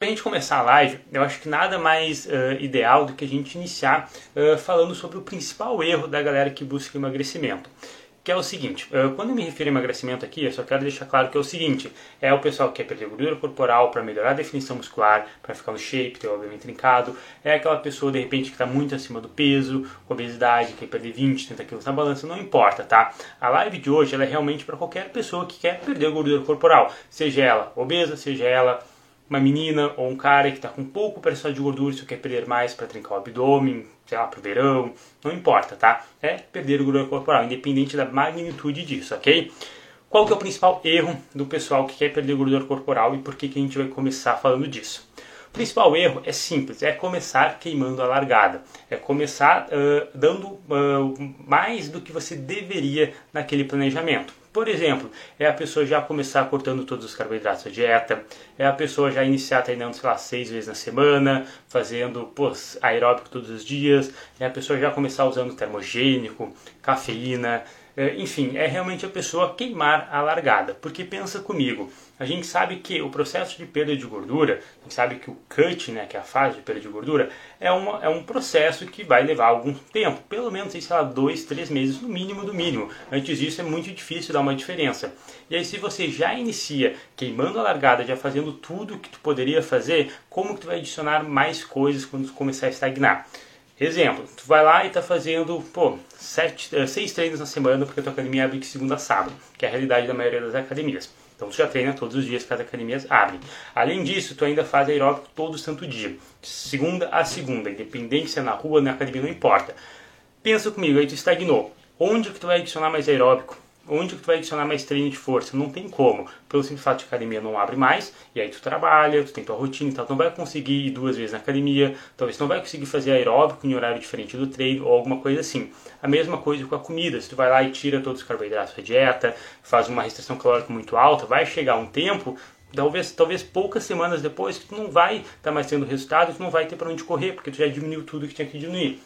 Para a gente começar a live, eu acho que nada mais uh, ideal do que a gente iniciar uh, falando sobre o principal erro da galera que busca emagrecimento. Que é o seguinte, uh, quando eu me refiro a emagrecimento aqui, eu só quero deixar claro que é o seguinte, é o pessoal que quer perder gordura corporal para melhorar a definição muscular, para ficar no shape, ter o obviamente trincado, é aquela pessoa de repente que está muito acima do peso, obesidade, quer perder 20, 30 quilos na balança, não importa, tá? A live de hoje é realmente para qualquer pessoa que quer perder gordura corporal, seja ela obesa, seja ela uma menina ou um cara que está com pouco percentual de gordura, se quer perder mais para trincar o abdômen, sei lá, para o verão, não importa, tá? É perder gordura corporal, independente da magnitude disso, ok? Qual que é o principal erro do pessoal que quer perder gordura corporal e por que, que a gente vai começar falando disso? O principal erro é simples, é começar queimando a largada, é começar uh, dando uh, mais do que você deveria naquele planejamento. Por exemplo, é a pessoa já começar cortando todos os carboidratos da dieta, é a pessoa já iniciar treinando, sei lá, seis vezes na semana, fazendo pô, aeróbico todos os dias, é a pessoa já começar usando termogênico, cafeína, enfim, é realmente a pessoa queimar a largada. Porque pensa comigo, a gente sabe que o processo de perda de gordura, a gente sabe que o cut, né, que é a fase de perda de gordura, é, uma, é um processo que vai levar algum tempo, pelo menos, sei lá, dois, três meses no mínimo do mínimo. Antes disso é muito difícil dar uma diferença. E aí se você já inicia queimando a largada, já fazendo tudo que tu poderia fazer, como que tu vai adicionar mais coisas quando tu começar a estagnar? Exemplo, tu vai lá e está fazendo, pô, sete, eh, seis treinos na semana porque a tua academia abre de segunda a sábado, que é a realidade da maioria das academias. Então tu já treina todos os dias que as academias abrem. Além disso, tu ainda faz aeróbico todo santo dia, segunda a segunda, independente se é na rua, na academia, não importa. Pensa comigo, aí tu estagnou. Onde que tu vai adicionar mais aeróbico? Onde que tu vai adicionar mais treino de força? Não tem como. Pelo simples fato de academia não abre mais, e aí tu trabalha, tu tem tua rotina, então tu não vai conseguir ir duas vezes na academia, talvez tu não vai conseguir fazer aeróbico em horário diferente do treino ou alguma coisa assim. A mesma coisa com a comida, se tu vai lá e tira todos os carboidratos da dieta, faz uma restrição calórica muito alta, vai chegar um tempo talvez, talvez poucas semanas depois que tu não vai estar tá mais tendo resultado, tu não vai ter para onde correr, porque tu já diminuiu tudo que tinha que diminuir.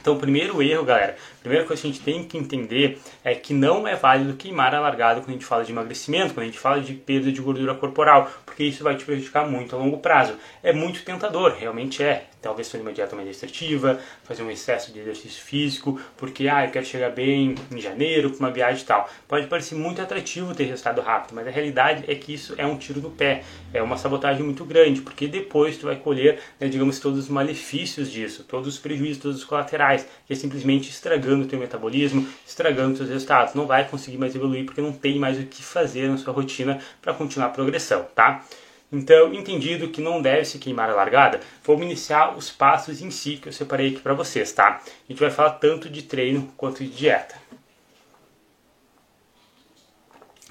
Então, o primeiro erro, galera, a primeira coisa que a gente tem que entender é que não é válido queimar a largada quando a gente fala de emagrecimento, quando a gente fala de perda de gordura corporal, porque isso vai te prejudicar muito a longo prazo. É muito tentador, realmente é. Talvez fazer uma dieta mais restritiva, fazer um excesso de exercício físico, porque ah, eu quero chegar bem em janeiro com uma viagem e tal. Pode parecer muito atrativo ter resultado rápido, mas a realidade é que isso é um tiro no pé, é uma sabotagem muito grande, porque depois tu vai colher, né, digamos, todos os malefícios disso, todos os prejuízos, todos os colaterais, que é simplesmente estragando o teu metabolismo, estragando os teus resultados. Não vai conseguir mais evoluir porque não tem mais o que fazer na sua rotina para continuar a progressão, tá? Então, entendido que não deve se queimar a largada, vamos iniciar os passos em si que eu separei aqui para vocês, tá? A gente vai falar tanto de treino quanto de dieta.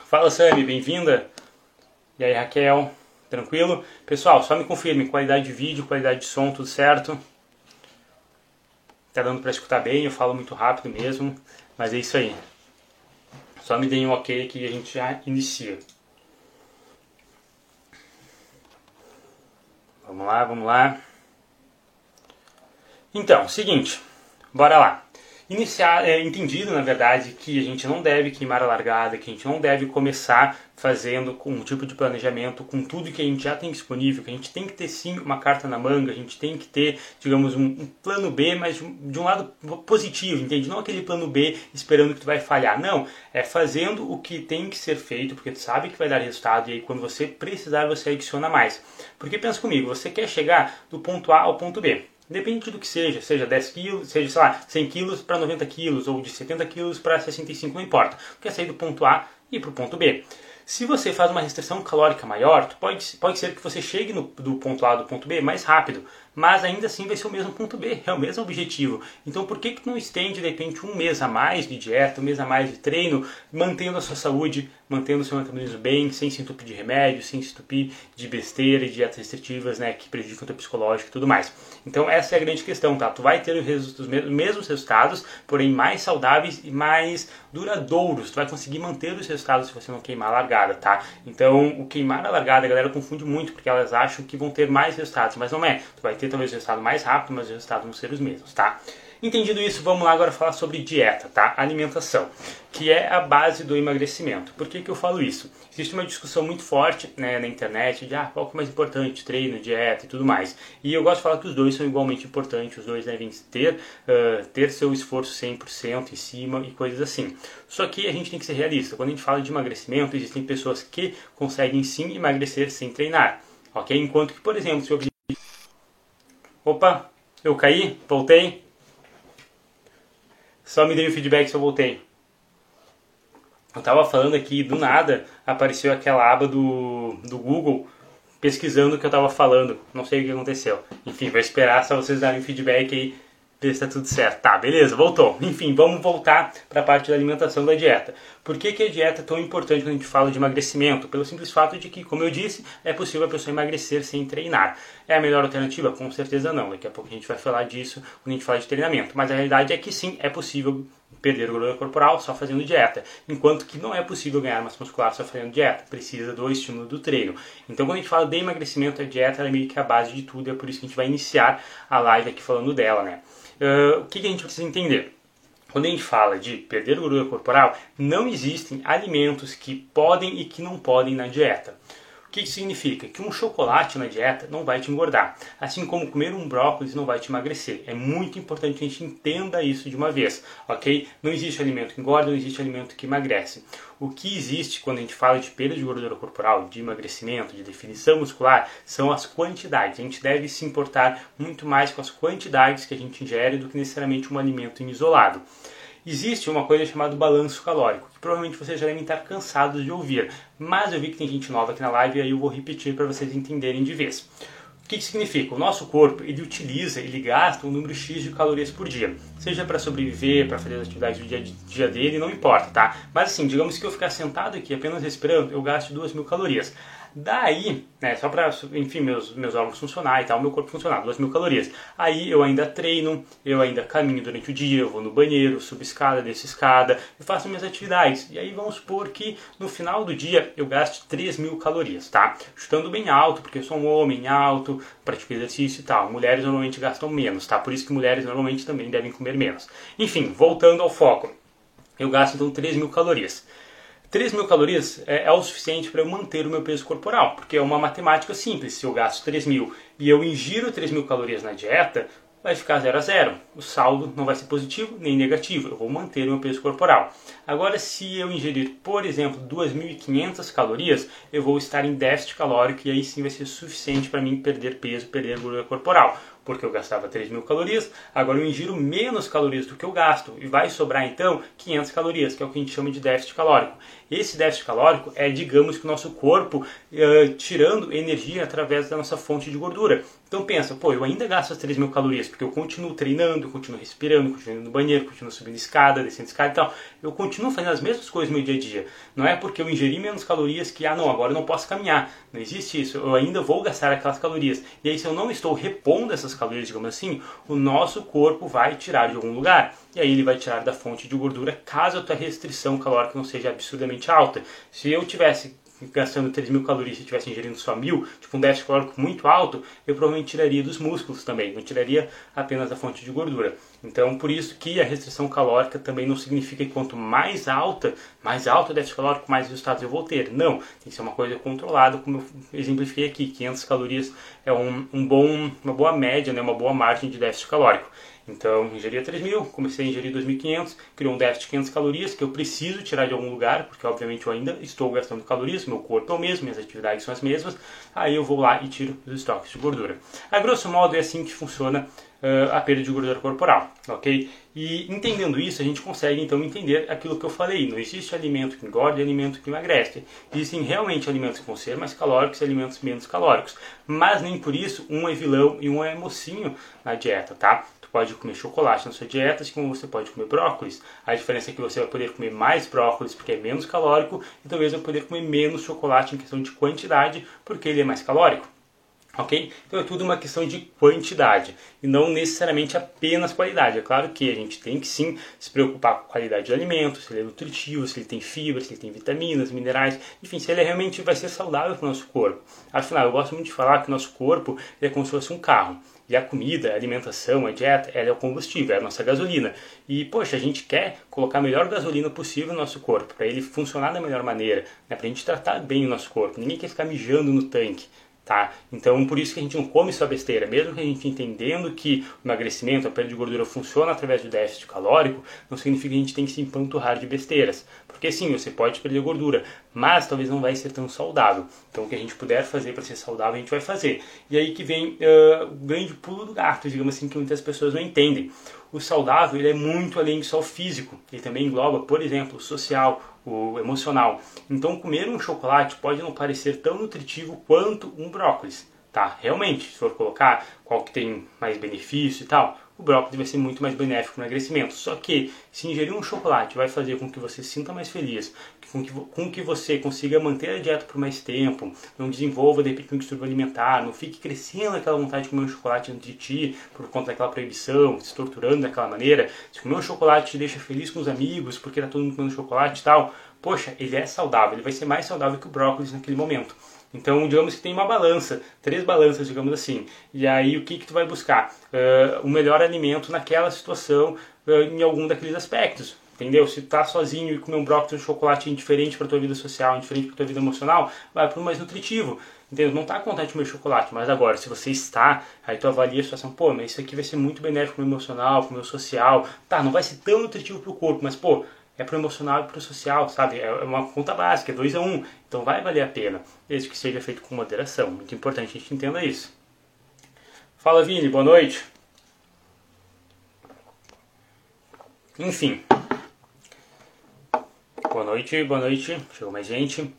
Fala Sami, bem-vinda. E aí Raquel, tranquilo? Pessoal, só me confirme, qualidade de vídeo, qualidade de som, tudo certo? Tá dando para escutar bem, eu falo muito rápido mesmo, mas é isso aí. Só me deem um ok que a gente já inicia. Vamos lá, vamos lá. Então, seguinte, bora lá. Iniciar, é, entendido, na verdade, que a gente não deve queimar a largada, que a gente não deve começar fazendo com um tipo de planejamento, com tudo que a gente já tem disponível, que a gente tem que ter sim uma carta na manga, a gente tem que ter, digamos, um, um plano B, mas de um, de um, lado positivo, entende? Não aquele plano B esperando que tu vai falhar, não. É fazendo o que tem que ser feito, porque tu sabe que vai dar resultado e aí quando você precisar você adiciona mais. Porque pensa comigo, você quer chegar do ponto A ao ponto B. Independente do que seja, seja 10 quilos, seja, sei lá, 100 quilos para 90 quilos, ou de 70 quilos para 65, não importa. Quer sair do ponto A e para o ponto B. Se você faz uma restrição calórica maior, pode, pode ser que você chegue no, do ponto A do ponto B mais rápido, mas ainda assim vai ser o mesmo ponto B, é o mesmo objetivo. Então por que, que não estende de repente um mês a mais de dieta, um mês a mais de treino, mantendo a sua saúde, mantendo o seu metabolismo bem, sem se entupir de remédio, sem se entupir de besteira e dietas restritivas, né, que prejudicam o teu psicológico e tudo mais. Então essa é a grande questão, tá? Tu vai ter os mesmos resultados, porém mais saudáveis e mais duradouros. Tu vai conseguir manter os resultados se você não queimar a largada, tá? Então o queimar a largada a galera confunde muito, porque elas acham que vão ter mais resultados, mas não é. Tu vai ter talvez o resultado mais rápido, mas os resultados vão ser os mesmos, tá? Entendido isso, vamos lá agora falar sobre dieta, tá? Alimentação, que é a base do emagrecimento. Por que, que eu falo isso? Existe uma discussão muito forte né, na internet de ah, qual que é mais importante, treino, dieta e tudo mais. E eu gosto de falar que os dois são igualmente importantes, os dois devem ter, uh, ter seu esforço 100% em cima e coisas assim. Só que a gente tem que ser realista. Quando a gente fala de emagrecimento, existem pessoas que conseguem sim emagrecer sem treinar, ok? Enquanto que, por exemplo, se o objetivo... Opa, eu caí, voltei, só me dei o feedback se eu voltei. Eu tava falando aqui, do nada apareceu aquela aba do, do Google pesquisando o que eu tava falando. Não sei o que aconteceu. Enfim, vou esperar só vocês darem feedback aí ver se está tudo certo. Tá, beleza, voltou. Enfim, vamos voltar para a parte da alimentação da dieta. Por que, que a dieta é tão importante quando a gente fala de emagrecimento? Pelo simples fato de que, como eu disse, é possível a pessoa emagrecer sem treinar. É a melhor alternativa? Com certeza não. Daqui a pouco a gente vai falar disso quando a gente fala de treinamento. Mas a realidade é que sim, é possível perder gordura corporal só fazendo dieta, enquanto que não é possível ganhar massa muscular só fazendo dieta, precisa do estímulo do treino. Então, quando a gente fala de emagrecimento, a dieta é meio que a base de tudo, é por isso que a gente vai iniciar a live aqui falando dela, né? Uh, o que, a gente precisa entender? Quando a gente fala de perder gordura corporal, não existem alimentos que podem e que não podem na dieta. O que isso significa? Que um chocolate na dieta não vai te engordar, assim como comer um brócolis não vai te emagrecer. É muito importante que a gente entenda isso de uma vez, ok? Não existe alimento que engorda, não existe alimento que emagrece. O que existe quando a gente fala de perda de gordura corporal, de emagrecimento, de definição muscular, são as quantidades. A gente deve se importar muito mais com as quantidades que a gente ingere do que necessariamente um alimento isolado. Existe uma coisa chamada balanço calórico, que provavelmente vocês já devem estar cansados de ouvir, mas eu vi que tem gente nova aqui na live e aí eu vou repetir para vocês entenderem de vez. O que, que significa? O nosso corpo ele utiliza, ele gasta um número X de calorias por dia, seja para sobreviver, para fazer as atividades do dia, dia dele, não importa, tá? Mas assim, digamos que eu ficar sentado aqui apenas respirando, eu gasto 2 mil calorias. Daí, né, só para, enfim, meus, meus órgãos funcionar e tal, meu corpo funcionar, 2 mil calorias. Aí eu ainda treino, eu ainda caminho durante o dia, eu vou no banheiro, subo escada, desço escada, e faço minhas atividades. E aí vamos supor que no final do dia eu gaste 3 mil calorias, tá? Chutando bem alto, porque eu sou um homem alto, pratico exercício e tal. Mulheres normalmente gastam menos, tá? Por isso que mulheres normalmente também devem comer menos. Enfim, voltando ao foco. Eu gasto então 3 mil calorias. 3 mil calorias é, é o suficiente para eu manter o meu peso corporal, porque é uma matemática simples. Se eu gasto 3 mil e eu ingiro 3 mil calorias na dieta, vai ficar 0 a 0. O saldo não vai ser positivo nem negativo, eu vou manter o meu peso corporal. Agora, se eu ingerir, por exemplo, 2.500 calorias, eu vou estar em déficit calórico e aí sim vai ser suficiente para mim perder peso, perder gordura corporal porque eu gastava 3 mil calorias, agora eu ingiro menos calorias do que eu gasto e vai sobrar então 500 calorias, que é o que a gente chama de déficit calórico. Esse déficit calórico é, digamos que o nosso corpo uh, tirando energia através da nossa fonte de gordura. Então pensa, pô, eu ainda gasto as 3 mil calorias porque eu continuo treinando, continuo respirando, continuo no banheiro, continuo subindo escada, descendo escada e tal. Eu continuo fazendo as mesmas coisas no meu dia a dia. Não é porque eu ingeri menos calorias que, ah não, agora eu não posso caminhar. Não existe isso. Eu ainda vou gastar aquelas calorias. E aí se eu não estou repondo essas calorias, digamos assim, o nosso corpo vai tirar de algum lugar. E aí ele vai tirar da fonte de gordura caso a tua restrição calórica não seja absurdamente alta. Se eu tivesse gastando 3 mil calorias e estivesse ingerindo só mil, tipo um déficit calórico muito alto, eu provavelmente tiraria dos músculos também, não tiraria apenas da fonte de gordura. Então, por isso que a restrição calórica também não significa que quanto mais alta, mais alto o déficit calórico, mais resultados eu vou ter. Não, tem que ser uma coisa controlada, como eu exemplifiquei aqui. 500 calorias é um, um bom, uma boa média, né, uma boa margem de déficit calórico. Então, ingeria 3.000, comecei a ingerir 2.500, criou um déficit de 500 calorias que eu preciso tirar de algum lugar, porque obviamente eu ainda estou gastando calorias, meu corpo é o mesmo, minhas atividades são as mesmas, aí eu vou lá e tiro os estoques de gordura. A grosso modo é assim que funciona uh, a perda de gordura corporal, ok? E entendendo isso, a gente consegue então entender aquilo que eu falei. Não existe alimento que engorda e alimento que emagrece. Existem realmente alimentos que vão ser mais calóricos e alimentos menos calóricos. Mas nem por isso um é vilão e um é mocinho na dieta, tá? Tu pode comer chocolate na sua dieta, assim como você pode comer brócolis. A diferença é que você vai poder comer mais brócolis porque é menos calórico e talvez vai poder comer menos chocolate em questão de quantidade porque ele é mais calórico. Ok? Então é tudo uma questão de quantidade e não necessariamente apenas qualidade. É claro que a gente tem que sim se preocupar com a qualidade do alimento, se ele é nutritivo, se ele tem fibra, se ele tem vitaminas, minerais, enfim, se ele realmente vai ser saudável para o nosso corpo. Afinal, eu gosto muito de falar que o nosso corpo é como se fosse um carro. E a comida, a alimentação, a dieta, ela é o combustível, é a nossa gasolina. E, poxa, a gente quer colocar a melhor gasolina possível no nosso corpo, para ele funcionar da melhor maneira, né? para a gente tratar bem o nosso corpo. Ninguém quer ficar mijando no tanque. Tá? Então, por isso que a gente não come só besteira. Mesmo que a gente entendendo que o emagrecimento, a perda de gordura funciona através do déficit calórico, não significa que a gente tem que se empanturrar de besteiras. Porque sim, você pode perder gordura, mas talvez não vai ser tão saudável. Então, o que a gente puder fazer para ser saudável, a gente vai fazer. E aí que vem uh, o grande pulo do gato, digamos assim, que muitas pessoas não entendem. O saudável ele é muito além de só o físico. Ele também engloba, por exemplo, o social, o emocional. Então, comer um chocolate pode não parecer tão nutritivo quanto um brócolis, tá? Realmente, se for colocar qual que tem mais benefício e tal, o brócolis vai ser muito mais benéfico no emagrecimento. Só que se ingerir um chocolate vai fazer com que você se sinta mais feliz, com que, com que você consiga manter a dieta por mais tempo, não desenvolva de repente um distúrbio alimentar, não fique crescendo aquela vontade de comer um chocolate dentro de ti por conta daquela proibição, se torturando daquela maneira. Se comer um chocolate te deixa feliz com os amigos porque tá todo mundo comendo chocolate e tal, poxa, ele é saudável, ele vai ser mais saudável que o brócolis naquele momento. Então, digamos que tem uma balança, três balanças, digamos assim. E aí, o que, que tu vai buscar? Uh, o melhor alimento naquela situação, uh, em algum daqueles aspectos. Entendeu? Se tu tá sozinho e comer um brócolis e um chocolate indiferente para tua vida social, indiferente para tua vida emocional, vai para o mais nutritivo. Entendeu? Não tá com de comer chocolate, mas agora, se você está, aí tu avalia a situação, pô, mas isso aqui vai ser muito benéfico pro meu emocional, pro meu social. Tá, não vai ser tão nutritivo pro corpo, mas pô, é pro emocional e pro social, sabe? É uma conta básica, é 2 a 1. Um. Então vai valer a pena, desde que seja feito com moderação. Muito importante a gente entenda isso. Fala, Vini, boa noite. Enfim. Boa noite, boa noite. Chegou mais gente.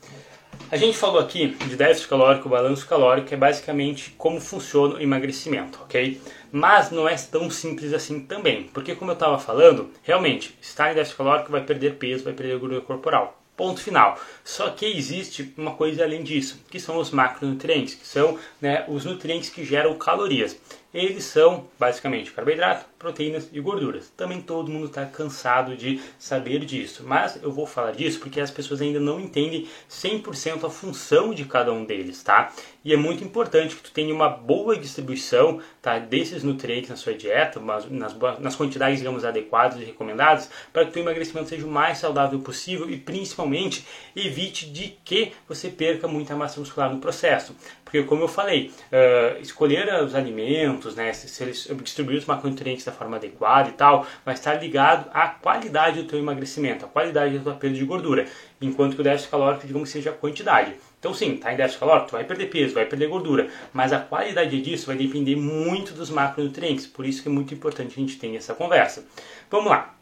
A gente falou aqui de déficit calórico, balanço calórico, que é basicamente como funciona o emagrecimento, ok? Mas não é tão simples assim também, porque como eu estava falando, realmente, estar em déficit calórico vai perder peso, vai perder gordura corporal. Ponto final. Só que existe uma coisa além disso, que são os macronutrientes, que são né, os nutrientes que geram calorias. Eles são basicamente carboidrato, proteínas e gorduras. Também todo mundo está cansado de saber disso, mas eu vou falar disso porque as pessoas ainda não entendem 100% a função de cada um deles, tá? E é muito importante que tu tenha uma boa distribuição tá, desses nutrientes na sua dieta, nas, nas quantidades, digamos, adequadas e recomendadas, para que o emagrecimento seja o mais saudável possível e principalmente evite de que você perca muita massa muscular no processo. Porque, como eu falei, uh, escolher os alimentos, né, se, se eles distribuir os macronutrientes da forma adequada e tal, vai estar ligado à qualidade do teu emagrecimento, à qualidade da tua perda de gordura, enquanto que o déficit calórico, digamos seja a quantidade. Então sim, tá em déficit calórico, tu vai perder peso, vai perder gordura, mas a qualidade disso vai depender muito dos macronutrientes, por isso que é muito importante a gente ter essa conversa. Vamos lá.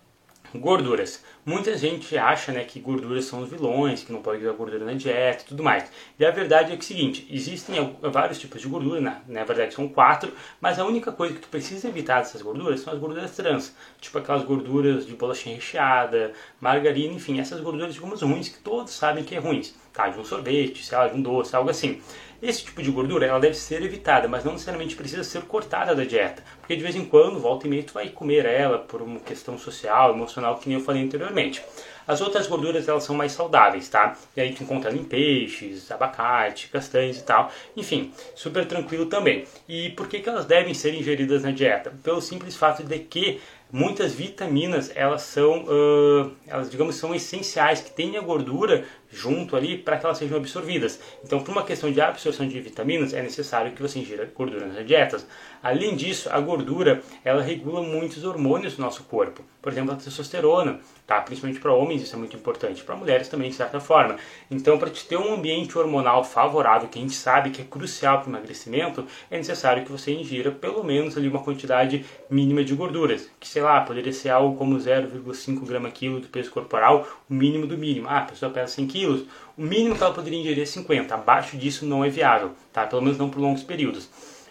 Gorduras. Muita gente acha né, que gorduras são os vilões, que não pode usar gordura na dieta e tudo mais. E a verdade é que é o seguinte, existem vários tipos de gordura, né? na verdade são quatro, mas a única coisa que tu precisa evitar dessas gorduras são as gorduras trans, tipo aquelas gorduras de bolachinha recheada, margarina, enfim, essas gorduras, digamos, ruins, que todos sabem que é ruins, tá? De um sorvete, sei lá, de um doce, algo assim. Esse tipo de gordura ela deve ser evitada, mas não necessariamente precisa ser cortada da dieta, porque de vez em quando, volta e meia, tu vai comer ela por uma questão social, emocional, que nem eu falei anteriormente. As outras gorduras elas são mais saudáveis, tá? E aí tu encontra em peixes, abacate, castanhas e tal. Enfim, super tranquilo também. E por que, que elas devem ser ingeridas na dieta? Pelo simples fato de que muitas vitaminas elas são, uh, elas digamos são essenciais que tenha gordura junto ali para que elas sejam absorvidas. Então, por uma questão de absorção de vitaminas, é necessário que você ingira gordura nas dietas. Além disso, a gordura ela regula muitos hormônios do nosso corpo. Por exemplo, a testosterona, tá? Principalmente para homens isso é muito importante, para mulheres também de certa forma. Então, para te ter um ambiente hormonal favorável, que a gente sabe que é crucial para o emagrecimento, é necessário que você ingira pelo menos ali uma quantidade mínima de gorduras, que sei lá, poderia ser algo como 0,5 grama quilo do peso corporal, o mínimo do mínimo. Ah, a pessoa pesa 100 quilos, o mínimo que ela poderia ingerir é 50, abaixo disso não é viável, tá? Pelo menos não por longos períodos.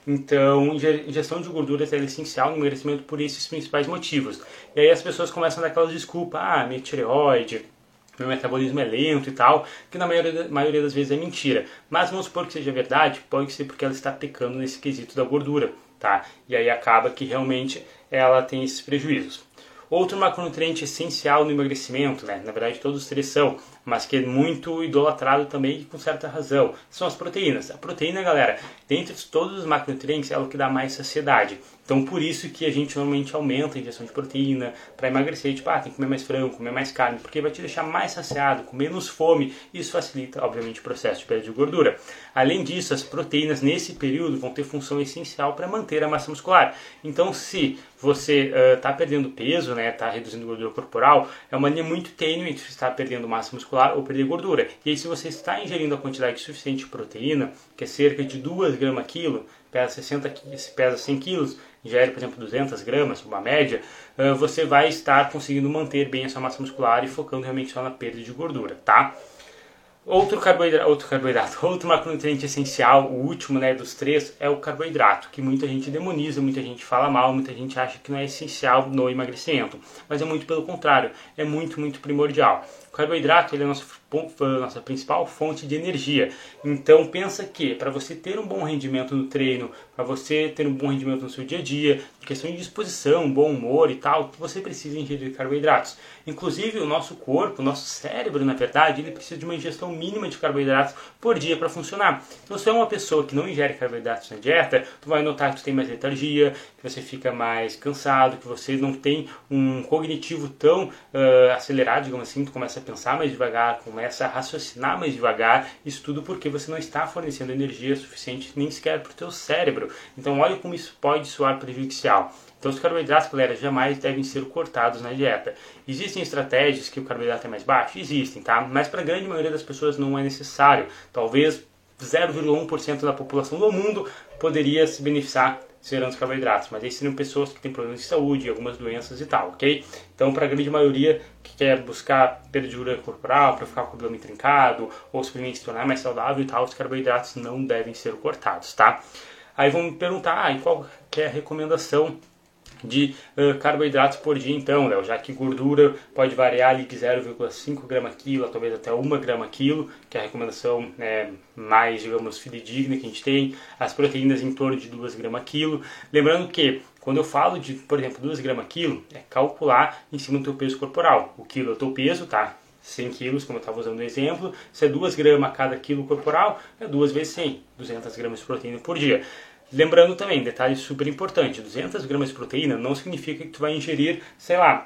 Então, ingestão de gorduras é essencial no emagrecimento por esses principais motivos. E aí as pessoas começam a dar aquelas desculpas, ah, minha tireoide, meu metabolismo é lento e tal, que na maioria, maioria das vezes é mentira. Mas vamos supor que seja verdade, pode ser porque ela está pecando nesse quesito da gordura, tá? E aí acaba que realmente ela tem esses prejuízos. Outro macronutriente essencial no emagrecimento, né? na verdade todos os três são, mas que é muito idolatrado também e com certa razão, são as proteínas. A proteína, galera, dentre todos os macronutrientes, é o que dá mais saciedade. Então, por isso que a gente normalmente aumenta a ingestão de proteína para emagrecer. Tipo, ah, tem que comer mais frango, comer mais carne, porque vai te deixar mais saciado, com menos fome. Isso facilita, obviamente, o processo de perda de gordura. Além disso, as proteínas nesse período vão ter função essencial para manter a massa muscular. Então, se você está uh, perdendo peso, né, está reduzindo gordura corporal, é uma linha muito tênue entre estar perdendo massa muscular ou perder gordura. E aí, se você está ingerindo a quantidade suficiente de proteína, que é cerca de 2 gramas quilo, pesa 60 pesa 100 quilos, ingere, por exemplo, 200 gramas, uma média, você vai estar conseguindo manter bem a sua massa muscular e focando realmente só na perda de gordura, tá? Outro carboidrato, outro carboidrato, outro macronutriente essencial, o último né, dos três, é o carboidrato, que muita gente demoniza, muita gente fala mal, muita gente acha que não é essencial no emagrecimento. Mas é muito pelo contrário, é muito, muito primordial. Carboidrato ele é a nossa, nossa principal fonte de energia. Então pensa que para você ter um bom rendimento no treino, para você ter um bom rendimento no seu dia a dia, questão de disposição, bom humor e tal, você precisa ingerir carboidratos. Inclusive o nosso corpo, o nosso cérebro, na verdade, ele precisa de uma ingestão mínima de carboidratos por dia para funcionar. Então se é uma pessoa que não ingere carboidratos na dieta, tu vai notar que tu tem mais letargia, que você fica mais cansado, que você não tem um cognitivo tão uh, acelerado, digamos assim, tu começa a pensar mais devagar, começa a raciocinar mais devagar, isso tudo porque você não está fornecendo energia suficiente nem sequer para o teu cérebro. Então olha como isso pode soar prejudicial. Então os carboidratos, galera, jamais devem ser cortados na dieta. Existem estratégias que o carboidrato é mais baixo? Existem, tá? Mas para a grande maioria das pessoas não é necessário. Talvez 0,1% da população do mundo poderia se beneficiar serão os carboidratos, mas aí seriam pessoas que têm problemas de saúde, algumas doenças e tal, ok? Então, para a grande maioria que quer buscar perda de gordura corporal, para ficar com o cabelo trincado, ou simplesmente se tornar mais saudável e tal, os carboidratos não devem ser cortados, tá? Aí vão me perguntar, ah, e qual é a recomendação de uh, carboidratos por dia então, Léo, já que gordura pode variar de 0,5 grama quilo, talvez até 1 grama quilo, que é a recomendação é, mais, digamos, fidedigna que a gente tem, as proteínas em torno de 2 gramas quilo. Lembrando que quando eu falo de, por exemplo, 2 gramas quilo, é calcular em cima do teu peso corporal. O quilo é o teu peso, tá? 100 quilos, como eu estava usando no exemplo, se é 2 gramas cada quilo corporal, é 2 vezes 100, 200 gramas de proteína por dia. Lembrando também, detalhe super importante, 200 gramas de proteína não significa que tu vai ingerir, sei lá,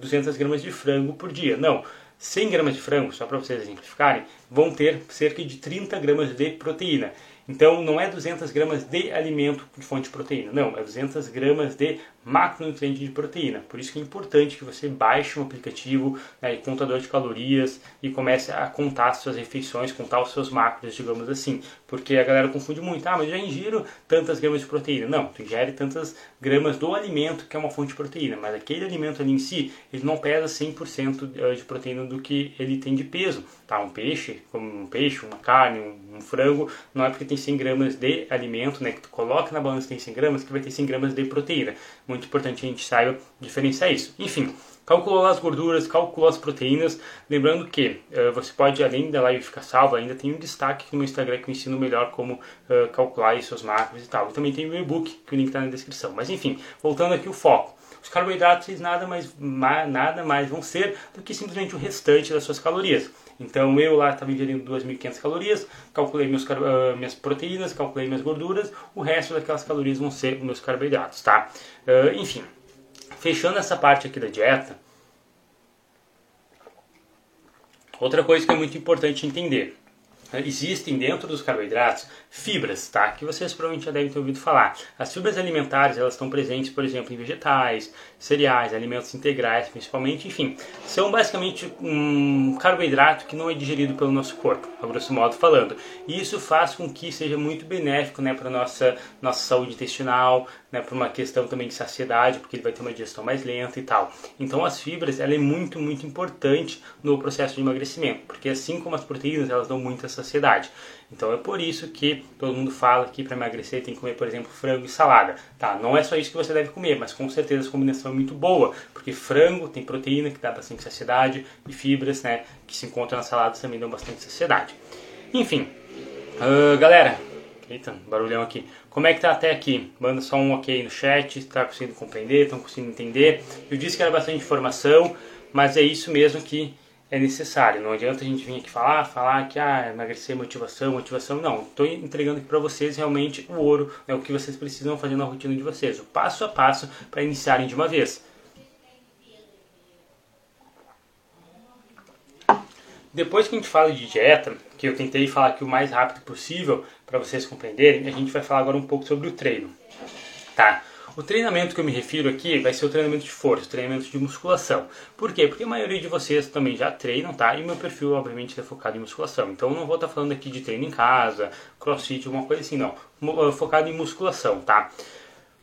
200 gramas de frango por dia. Não, 100 gramas de frango, só para vocês exemplificarem, vão ter cerca de 30 gramas de proteína. Então não é 200 gramas de alimento de fonte de proteína, não, é 200 gramas de macronutriente de proteína. Por isso que é importante que você baixe um aplicativo, né, contador de calorias e comece a contar as suas refeições, contar os seus macros, digamos assim. Porque a galera confunde muito, ah, mas eu já ingiro tantas gramas de proteína. Não, tu ingere tantas gramas do alimento que é uma fonte de proteína, mas aquele alimento ali em si, ele não pesa 100% eh, de proteína do que ele tem de peso. Tá? Um peixe, como um peixe, uma carne, um, um frango, não é porque tem 100 gramas de alimento, né, que tu coloca na balança tem 100 gramas, que vai ter 100 gramas de proteína muito importante a gente saiba diferenciar isso. Enfim, calculou as gorduras, calculou as proteínas. Lembrando que uh, você pode, além da live ficar salva, ainda tem um destaque no meu Instagram que eu ensino melhor como uh, calcular seus macros e tal. E também tem o e-book, que o link está na descrição. Mas enfim, voltando aqui o foco. Os carboidratos nada mais, nada mais vão ser do que simplesmente o restante das suas calorias. Então eu lá estava ingerindo 2.500 calorias, calculei meus, uh, minhas proteínas, calculei minhas gorduras, o resto daquelas calorias vão ser meus carboidratos, tá? Uh, enfim, fechando essa parte aqui da dieta, outra coisa que é muito importante entender existem dentro dos carboidratos fibras, tá? Que vocês provavelmente já devem ter ouvido falar. As fibras alimentares, elas estão presentes, por exemplo, em vegetais, cereais, alimentos integrais, principalmente, enfim, são basicamente um carboidrato que não é digerido pelo nosso corpo, a grosso modo falando. E isso faz com que seja muito benéfico, né, para nossa nossa saúde intestinal, né, por uma questão também de saciedade, porque ele vai ter uma digestão mais lenta e tal. Então as fibras, ela é muito, muito importante no processo de emagrecimento, porque assim como as proteínas, elas dão muita saciedade. Então é por isso que todo mundo fala que para emagrecer tem que comer, por exemplo, frango e salada. Tá, não é só isso que você deve comer, mas com certeza essa combinação é muito boa, porque frango tem proteína que dá bastante saciedade e fibras, né, que se encontram nas saladas também dão bastante saciedade. Enfim, uh, galera, eita, barulhão aqui. Como é que tá até aqui? Manda só um ok no chat, está conseguindo compreender, estão conseguindo entender. Eu disse que era bastante informação, mas é isso mesmo que é necessário. Não adianta a gente vir aqui falar, falar que ah, emagrecer, motivação, motivação. Não, estou entregando aqui para vocês realmente o ouro, é o que vocês precisam fazer na rotina de vocês, o passo a passo para iniciarem de uma vez. Depois que a gente fala de dieta, que eu tentei falar aqui o mais rápido possível para vocês compreenderem, a gente vai falar agora um pouco sobre o treino. Tá? O treinamento que eu me refiro aqui vai ser o treinamento de força, o treinamento de musculação. Por quê? Porque a maioria de vocês também já treinam, tá? E meu perfil, obviamente, é focado em musculação. Então eu não vou estar falando aqui de treino em casa, crossfit, alguma coisa assim, não. Focado em musculação, tá?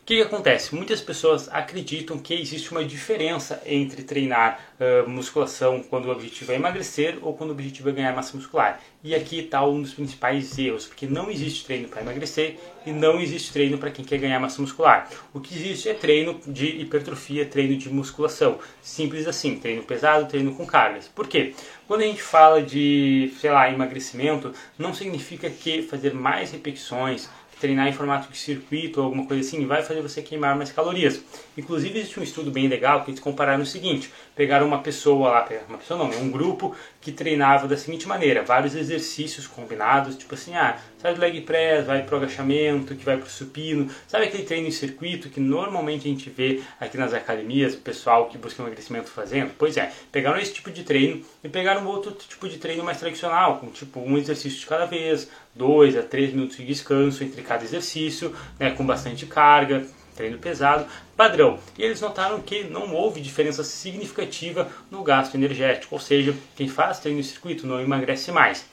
O que, que, acontece? Muitas pessoas acreditam que existe uma diferença entre treinar uh, musculação quando o objetivo é emagrecer ou quando o objetivo é ganhar massa muscular. E aqui está um dos principais erros, porque não existe treino para emagrecer e não existe treino para quem quer ganhar massa muscular. O que existe é treino de hipertrofia, treino de musculação. Simples assim, treino pesado, treino com cargas. Por quê? Quando a gente fala de, sei lá, emagrecimento, não significa que fazer mais repetições, treinar em formato de circuito ou alguma coisa assim vai fazer você queimar mais calorias. Inclusive existe um estudo bem legal que eles compararam o seguinte: pegaram uma pessoa lá, uma pessoa não, né, um grupo que treinava da seguinte maneira, vários exercícios combinados, tipo assim, ah, sai do leg press, vai pro agachamento, que vai pro supino, sabe aquele treino em circuito que normalmente a gente vê aqui nas academias, o pessoal que busca emagrecimento fazendo? Pois é, pegaram esse tipo de treino e pegaram outro tipo de treino mais tradicional, com tipo um exercício de cada vez, dois a três minutos de descanso entre cada exercício, né, com bastante carga, treino pesado, padrão. E eles notaram que não houve diferença significativa no gasto energético, ou seja, quem faz treino em circuito não emagrece mais.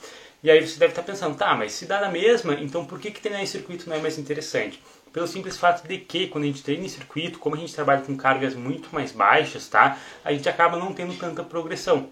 E aí você deve estar pensando, tá, mas se dá na mesma, então por que, que treinar em circuito não é mais interessante? Pelo simples fato de que quando a gente treina em circuito, como a gente trabalha com cargas muito mais baixas, tá, a gente acaba não tendo tanta progressão.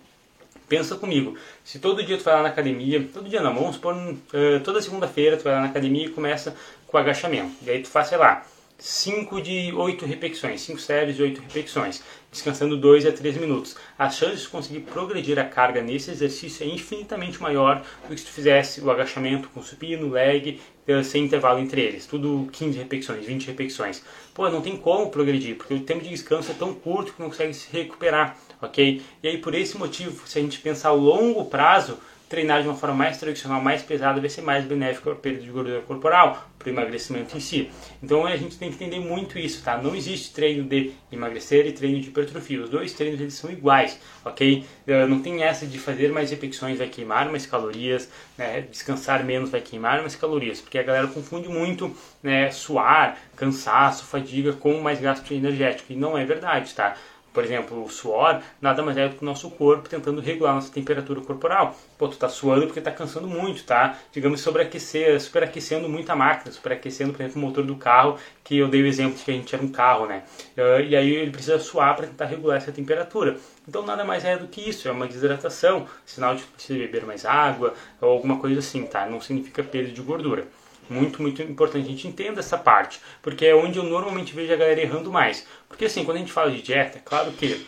Pensa comigo, se todo dia tu vai lá na academia, todo dia não, vamos supor, uh, toda segunda-feira tu vai lá na academia e começa com agachamento. E aí tu faz, sei lá, 5 de 8 repetições, 5 séries de 8 repetições, descansando 2 a 3 minutos. As chances de conseguir progredir a carga nesse exercício é infinitamente maior do que se tu fizesse o agachamento com supino, leg, eh, sem intervalo entre eles. Tudo 15 repetições, 20 repetições. Pô, não tem como progredir, porque o tempo de descanso é tão curto que não consegue se recuperar, ok? E aí por esse motivo, se a gente pensar a longo prazo, treinar de uma forma mais tradicional, mais pesada, vai ser mais benéfico para a perda de gordura corporal, para o emagrecimento em si. Então a gente tem que entender muito isso, tá? Não existe treino de emagrecer e treino de hipertrofia. Os dois treinos eles são iguais, ok? Eh, não tem essa de fazer mais repetições vai queimar mais calorias, né? descansar menos vai queimar mais calorias, porque a galera confunde muito né, suar, cansaço, fadiga com mais gasto energético. E não é verdade, tá? Por exemplo, o suor nada mais é do que o nosso corpo tentando regular a nossa temperatura corporal. Pô, tu tá suando porque tá cansando muito, tá? Digamos, sobreaquecer, superaquecendo muito a máquina, superaquecendo, por exemplo, o motor do carro, que eu dei o exemplo de que a gente era um carro, né? Uh, e aí ele precisa suar para tentar regular essa temperatura. Então nada mais é do que isso, é uma desidratação, sinal de que precisa beber mais água ou alguma coisa assim, tá? Não significa perda de gordura. Muito, muito importante a gente entenda essa parte, porque é onde eu normalmente vejo a galera errando mais. Porque assim, quando a gente fala de dieta, é claro que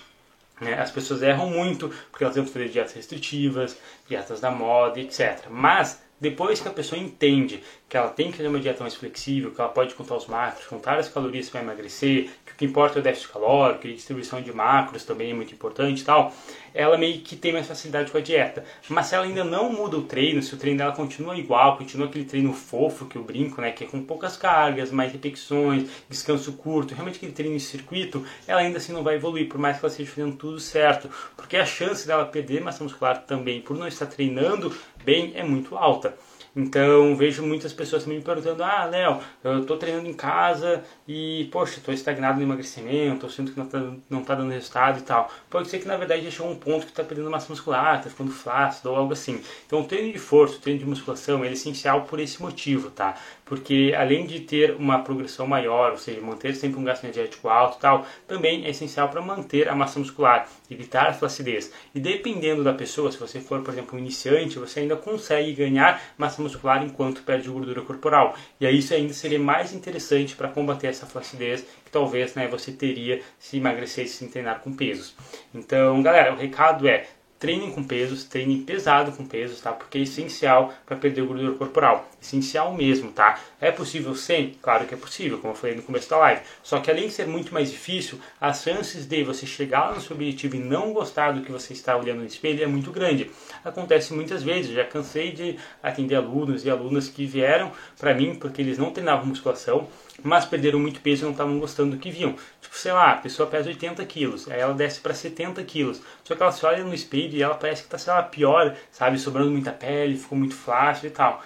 né, as pessoas erram muito, porque elas tentam fazer dietas restritivas, dietas da moda, etc. Mas depois que a pessoa entende que ela tem que fazer uma dieta mais flexível, que ela pode contar os macros, contar as calorias para emagrecer, que importa é o déficit calórico, e distribuição de macros também é muito importante e tal, ela meio que tem mais facilidade com a dieta. Mas se ela ainda não muda o treino, se o treino dela continua igual, continua aquele treino fofo que eu brinco, né, que é com poucas cargas, mais repetições, descanso curto, realmente aquele treino em circuito, ela ainda assim não vai evoluir, por mais que ela esteja fazendo tudo certo, porque a chance dela perder massa muscular também por não estar treinando bem é muito alta. Então vejo muitas pessoas me perguntando: Ah, Léo, eu estou treinando em casa e, poxa, estou estagnado no emagrecimento, eu sinto que não está tá dando resultado e tal. Pode ser que na verdade já chegou um ponto que está perdendo massa muscular, está ficando flácido ou algo assim. Então o treino de força, o treino de musculação é essencial por esse motivo, tá? Porque além de ter uma progressão maior, ou seja, manter sempre um gasto energético alto e tal, também é essencial para manter a massa muscular, evitar a flacidez. E dependendo da pessoa, se você for, por exemplo, um iniciante, você ainda consegue ganhar massa muscular enquanto perde gordura corporal. E aí isso ainda seria mais interessante para combater essa flacidez que talvez né, você teria se emagrecesse sem treinar com pesos. Então, galera, o recado é treinem com pesos, treinem pesado com pesos, tá? Porque é essencial para perder gordura corporal. Essencial mesmo, tá? É possível sem? Claro que é possível, como eu falei no começo da live. Só que além de ser muito mais difícil, as chances de você chegar no seu objetivo e não gostar do que você está olhando no espelho é muito grande. Acontece muitas vezes, já cansei de atender alunos e alunas que vieram para mim porque eles não treinavam musculação, mas perderam muito peso e não estavam gostando do que viam. Tipo, sei lá, a pessoa pesa 80 quilos, aí ela desce para 70 quilos. Só que ela se olha no espelho e ela parece que está, sei lá, pior, sabe? Sobrando muita pele, ficou muito flácido e tal.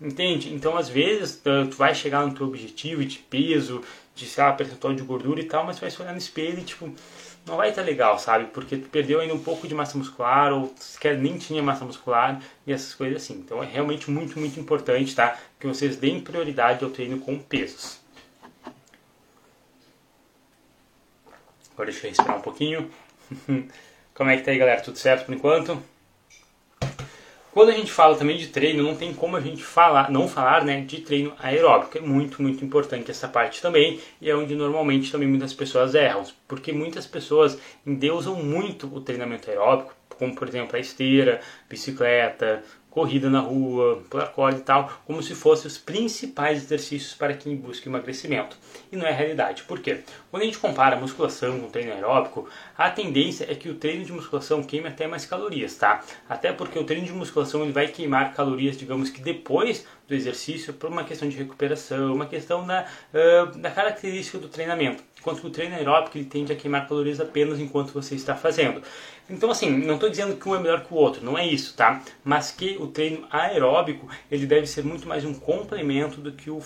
Entende? Então, às vezes, tu vai chegar no teu objetivo de peso, de, sei lá, percentual de gordura e tal, mas tu vai se olhar no espelho e, tipo, não vai estar legal, sabe? Porque tu perdeu ainda um pouco de massa muscular ou sequer nem tinha massa muscular e essas coisas assim. Então, é realmente muito, muito importante, tá? Que vocês deem prioridade ao treino com pesos. Agora deixa eu respirar um pouquinho. Como é que tá aí, galera? Tudo certo por enquanto? Quando a gente fala também de treino, não tem como a gente falar, não falar né, de treino aeróbico. É muito, muito importante essa parte também e é onde normalmente também muitas pessoas erram, porque muitas pessoas endeusam muito o treinamento aeróbico, como por exemplo a esteira, bicicleta, corrida na rua, pular corda e tal, como se fossem os principais exercícios para quem busca emagrecimento. E não é a realidade. Por quê? Quando a gente compara musculação com treino aeróbico, a tendência é que o treino de musculação queime até mais calorias, tá? Até porque o treino de musculação ele vai queimar calorias, digamos que depois do exercício, por uma questão de recuperação, uma questão da, uh, da característica do treinamento. Enquanto que o treino aeróbico ele tende a queimar calorias apenas enquanto você está fazendo. Então, assim, não estou dizendo que um é melhor que o outro, não é isso, tá? Mas que o treino aeróbico ele deve ser muito mais um complemento do que o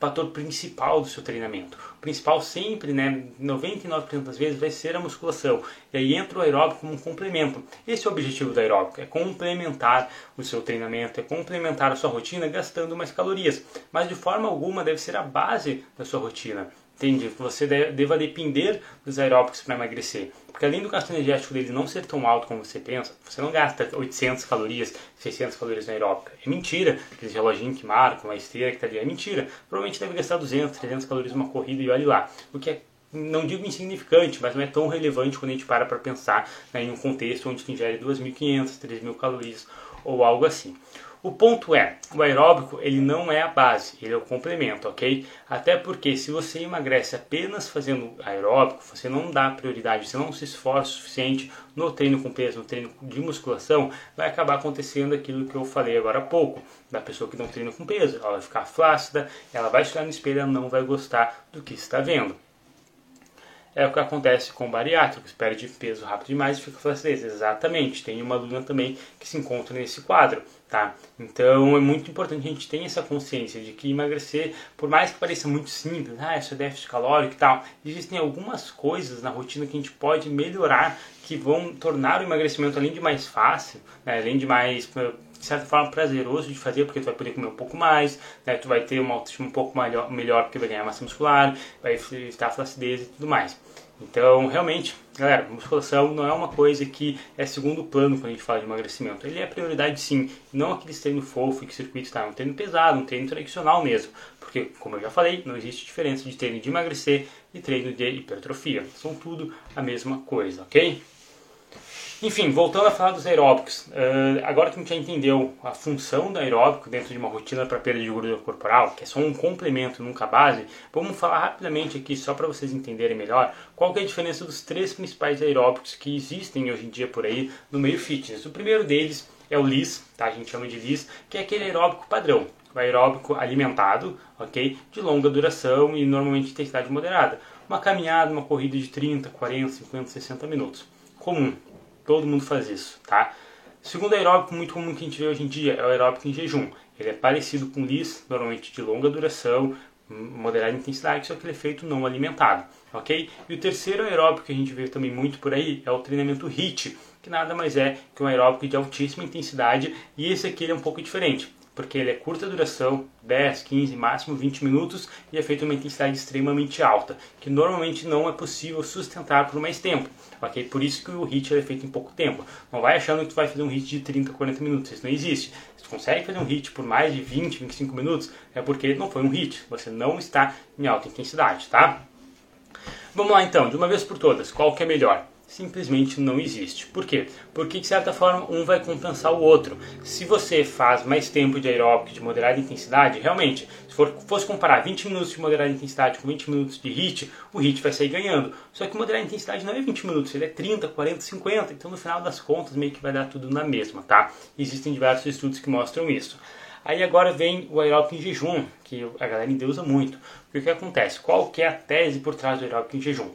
fator principal do seu treinamento. O principal sempre, né, 99% das vezes, vai ser a musculação. E aí entra o aeróbico como um complemento. Esse é o objetivo do aeróbico, é complementar o seu treinamento, é complementar a sua rotina gastando mais calorias. Mas de forma alguma deve ser a base da sua rotina. Entende? Você deva depender dos aeróbicos para emagrecer. Porque além do gasto energético dele não ser tão alto como você pensa, você não gasta 800 calorias, 600 calorias na aeróbica. É mentira. Aqueles reloginhos que marcam, a esteira que está ali, é mentira. Provavelmente deve gastar 200, 300 calorias numa corrida e olhe lá. O que é não digo insignificante, mas não é tão relevante quando a gente para para pensar né, em um contexto onde tu ingere 2.500, 3.000 calorias ou algo assim. O ponto é, o aeróbico ele não é a base, ele é o complemento, ok? Até porque se você emagrece apenas fazendo aeróbico, você não dá prioridade, você não se esforça o suficiente no treino com peso, no treino de musculação, vai acabar acontecendo aquilo que eu falei agora há pouco, da pessoa que não treina com peso, ela vai ficar flácida, ela vai chegar no espelho, ela não vai gostar do que está vendo. É o que acontece com bariátricos, perde peso rápido demais e fica flacidez. Exatamente, tem uma aluna também que se encontra nesse quadro, tá? Então é muito importante a gente ter essa consciência de que emagrecer, por mais que pareça muito simples, ah, é déficit calórico e tal, existem algumas coisas na rotina que a gente pode melhorar que vão tornar o emagrecimento além de mais fácil, né, além de mais de certa forma prazeroso de fazer, porque tu vai poder comer um pouco mais, né? tu vai ter uma autoestima um pouco melhor, melhor porque vai ganhar massa muscular, vai evitar flacidez e tudo mais. Então, realmente, galera, musculação não é uma coisa que é segundo plano quando a gente fala de emagrecimento. Ele é prioridade sim, não aquele treino fofo que circuito tá, é um treino pesado, um treino tradicional mesmo. Porque, como eu já falei, não existe diferença de treino de emagrecer e treino de hipertrofia. São tudo a mesma coisa, ok? Enfim, voltando a falar dos aeróbicos, uh, agora que a gente já entendeu a função do aeróbico dentro de uma rotina para perda de gordura corporal, que é só um complemento, nunca base, vamos falar rapidamente aqui, só para vocês entenderem melhor, qual é a diferença dos três principais aeróbicos que existem hoje em dia por aí no meio fitness. O primeiro deles é o LIS, tá? a gente chama de LIS, que é aquele aeróbico padrão, o aeróbico alimentado, ok? De longa duração e normalmente intensidade moderada. Uma caminhada, uma corrida de 30, 40, 50, 60 minutos. Comum, Todo mundo faz isso, tá? Segundo aeróbico muito comum que a gente vê hoje em dia é o aeróbico em jejum. Ele é parecido com o LIS, normalmente de longa duração, moderada intensidade, só que ele é feito não alimentado, ok? E o terceiro aeróbico que a gente vê também muito por aí é o treinamento HIIT, que nada mais é que um aeróbico de altíssima intensidade, e esse aqui é um pouco diferente porque ele é curta duração, 10, 15, máximo 20 minutos, e é feito uma intensidade extremamente alta, que normalmente não é possível sustentar por mais tempo. Ok? Por isso que o HIT é feito em pouco tempo. Não vai achando que tu vai fazer um HIT de 30, 40 minutos, isso não existe. Se tu consegue fazer um HIT por mais de 20, 25 minutos, é porque não foi um HIT, você não está em alta intensidade, tá? Vamos lá então, de uma vez por todas, qual que é melhor? Simplesmente não existe. Por quê? Porque de certa forma um vai compensar o outro. Se você faz mais tempo de aeróbico de moderada intensidade, realmente, se for, fosse comparar 20 minutos de moderada intensidade com 20 minutos de HIT, o HIT vai sair ganhando. Só que moderada intensidade não é 20 minutos, ele é 30, 40, 50, então no final das contas meio que vai dar tudo na mesma, tá? Existem diversos estudos que mostram isso. Aí agora vem o aeróbico em jejum, que a galera endeusa muito. O que acontece? Qual que é a tese por trás do aeróbico em jejum?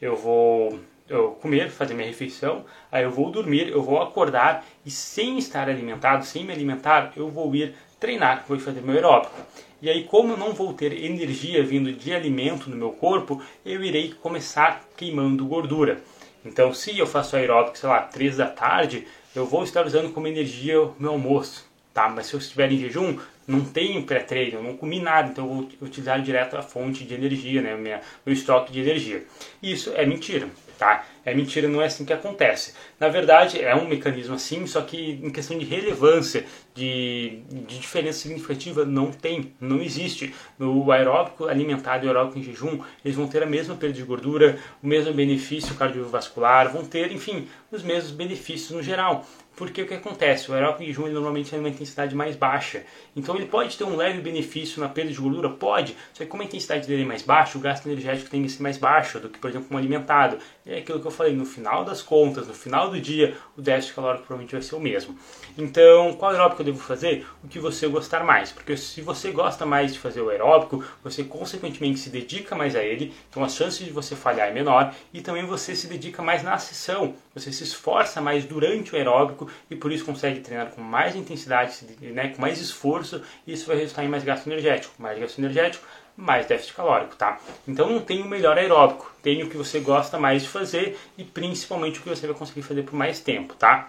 Eu vou eu comer, fazer minha refeição, aí eu vou dormir, eu vou acordar e sem estar alimentado, sem me alimentar, eu vou ir treinar, vou fazer meu aeróbico. E aí, como eu não vou ter energia vindo de alimento no meu corpo, eu irei começar queimando gordura. Então, se eu faço aeróbico, sei lá, 3 da tarde, eu vou estar usando como energia o meu almoço, tá? Mas se eu estiver em jejum, não tenho pré-treino, não comi nada, então eu vou utilizar direto a fonte de energia, né? Minha, meu estoque de energia. Isso é mentira tá? É mentira, não é assim que acontece. Na verdade, é um mecanismo assim, só que em questão de relevância, de, de diferença significativa, não tem, não existe. No aeróbico alimentado e aeróbico em jejum, eles vão ter a mesma perda de gordura, o mesmo benefício cardiovascular, vão ter, enfim, os mesmos benefícios no geral. Porque o que acontece? O aeróbico em jejum ele normalmente é uma intensidade mais baixa. Então ele pode ter um leve benefício na perda de gordura? Pode. Só que como a intensidade dele é mais baixa, o gasto energético tem que ser mais baixo do que, por exemplo, um alimentado. É aquilo que eu falei, no final das contas, no final do dia, o déficit calórico provavelmente vai ser o mesmo. Então, qual aeróbico eu devo fazer? O que você gostar mais. Porque se você gosta mais de fazer o aeróbico, você consequentemente se dedica mais a ele, então as chances de você falhar é menor e também você se dedica mais na sessão. Você se esforça mais durante o aeróbico e por isso consegue treinar com mais intensidade, né, com mais esforço, e isso vai resultar em mais gasto energético. Mais gasto energético, mais déficit calórico, tá? Então não tem o melhor aeróbico, tem o que você gosta mais de fazer e principalmente o que você vai conseguir fazer por mais tempo, tá?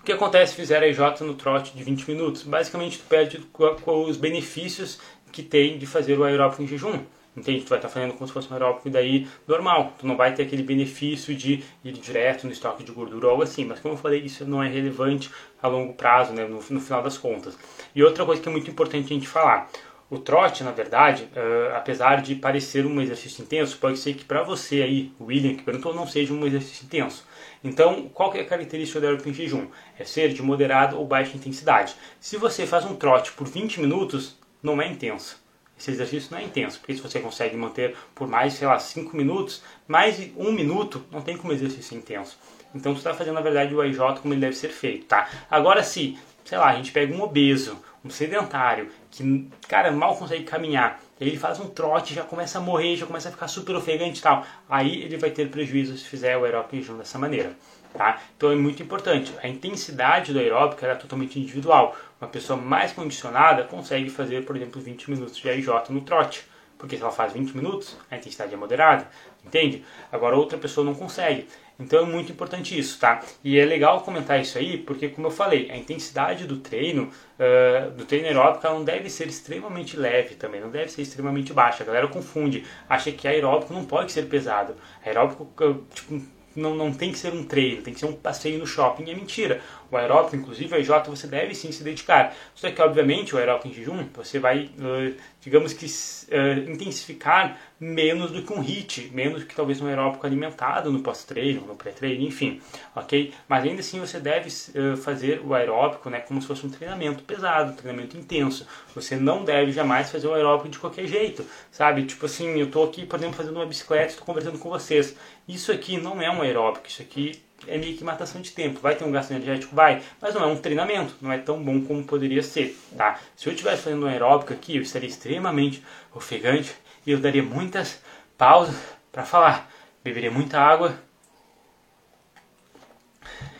O que acontece se fizer EJ no trote de 20 minutos? Basicamente tu perde os benefícios que tem de fazer o aeróbico em jejum. Entende? Tu vai estar fazendo como se fosse um aeróbico daí normal. Tu não vai ter aquele benefício de ir direto no estoque de gordura ou algo assim. Mas como eu falei, isso não é relevante a longo prazo, né? no, no final das contas. E outra coisa que é muito importante a gente falar. O trote, na verdade, uh, apesar de parecer um exercício intenso, pode ser que para você aí, William, que perguntou, não seja um exercício intenso. Então, qual que é a característica do aeróbico em jejum? É ser de moderada ou baixa intensidade. Se você faz um trote por 20 minutos, não é intenso esse exercício não é intenso, porque se você consegue manter por mais, sei lá, 5 minutos, mais de 1 minuto, não tem como exercício intenso. Então você está fazendo, na verdade, o AJ como ele deve ser feito, tá? Agora, se, sei lá, a gente pega um obeso, um sedentário, que, cara, mal consegue caminhar, ele faz um trote, já começa a morrer, já começa a ficar super ofegante e tal, aí ele vai ter prejuízo se fizer o aeróbico em dessa maneira. Tá? Então é muito importante. A intensidade do aeróbico é totalmente individual. Uma pessoa mais condicionada consegue fazer, por exemplo, 20 minutos de AIJ no trote. Porque se ela faz 20 minutos, a intensidade é moderada, entende? Agora outra pessoa não consegue. Então é muito importante isso, tá? E é legal comentar isso aí, porque como eu falei, a intensidade do treino, uh, do treino aeróbico, não deve ser extremamente leve também, não deve ser extremamente baixa. A galera confunde, acha que aeróbico não pode ser pesado. Aeróbico, tipo, não, não tem que ser um treino, tem que ser um passeio no shopping. É mentira. O aeróbico, inclusive o AJ, você deve sim se dedicar. Só que, obviamente, o aeróbico em jejum, você vai, uh, digamos que, uh, intensificar menos do que um HIT, menos do que talvez um aeróbico alimentado no pós-treino, no pré-treino, enfim, ok? Mas ainda assim você deve uh, fazer o aeróbico né, como se fosse um treinamento pesado, um treinamento intenso. Você não deve jamais fazer o aeróbico de qualquer jeito, sabe? Tipo assim, eu estou aqui, por exemplo, fazendo uma bicicleta, estou conversando com vocês. Isso aqui não é um aeróbico, isso aqui é meio que matação de tempo. Vai ter um gasto energético? Vai, mas não é um treinamento, não é tão bom como poderia ser, tá? Se eu estivesse fazendo um aeróbico aqui, eu estaria extremamente ofegante e eu daria muitas pausas para falar. Beberia muita água,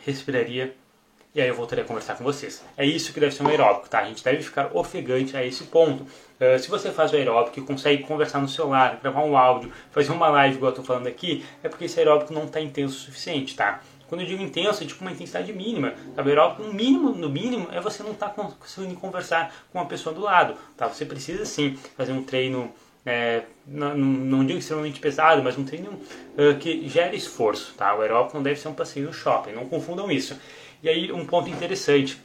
respiraria e aí eu voltarei a conversar com vocês. É isso que deve ser um aeróbico, tá? A gente deve ficar ofegante a esse ponto. Uh, se você faz o aeróbico e consegue conversar no celular, gravar um áudio, fazer uma live igual eu tô falando aqui, é porque esse aeróbico não está intenso o suficiente, tá? Quando eu digo intenso, é tipo uma intensidade mínima. Tá? O aeróbico, no mínimo, no mínimo, é você não estar tá conseguindo conversar com uma pessoa do lado, tá? Você precisa sim fazer um treino é, não, não, digo extremamente pesado, mas um treino uh, que gere esforço, tá? O aeróbico não deve ser um passeio no shopping, não confundam isso. E aí um ponto interessante,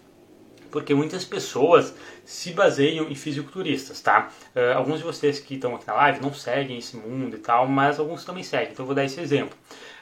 porque muitas pessoas se baseiam em fisiculturistas, tá? Uh, alguns de vocês que estão aqui na live não seguem esse mundo e tal, mas alguns também seguem, então eu vou dar esse exemplo.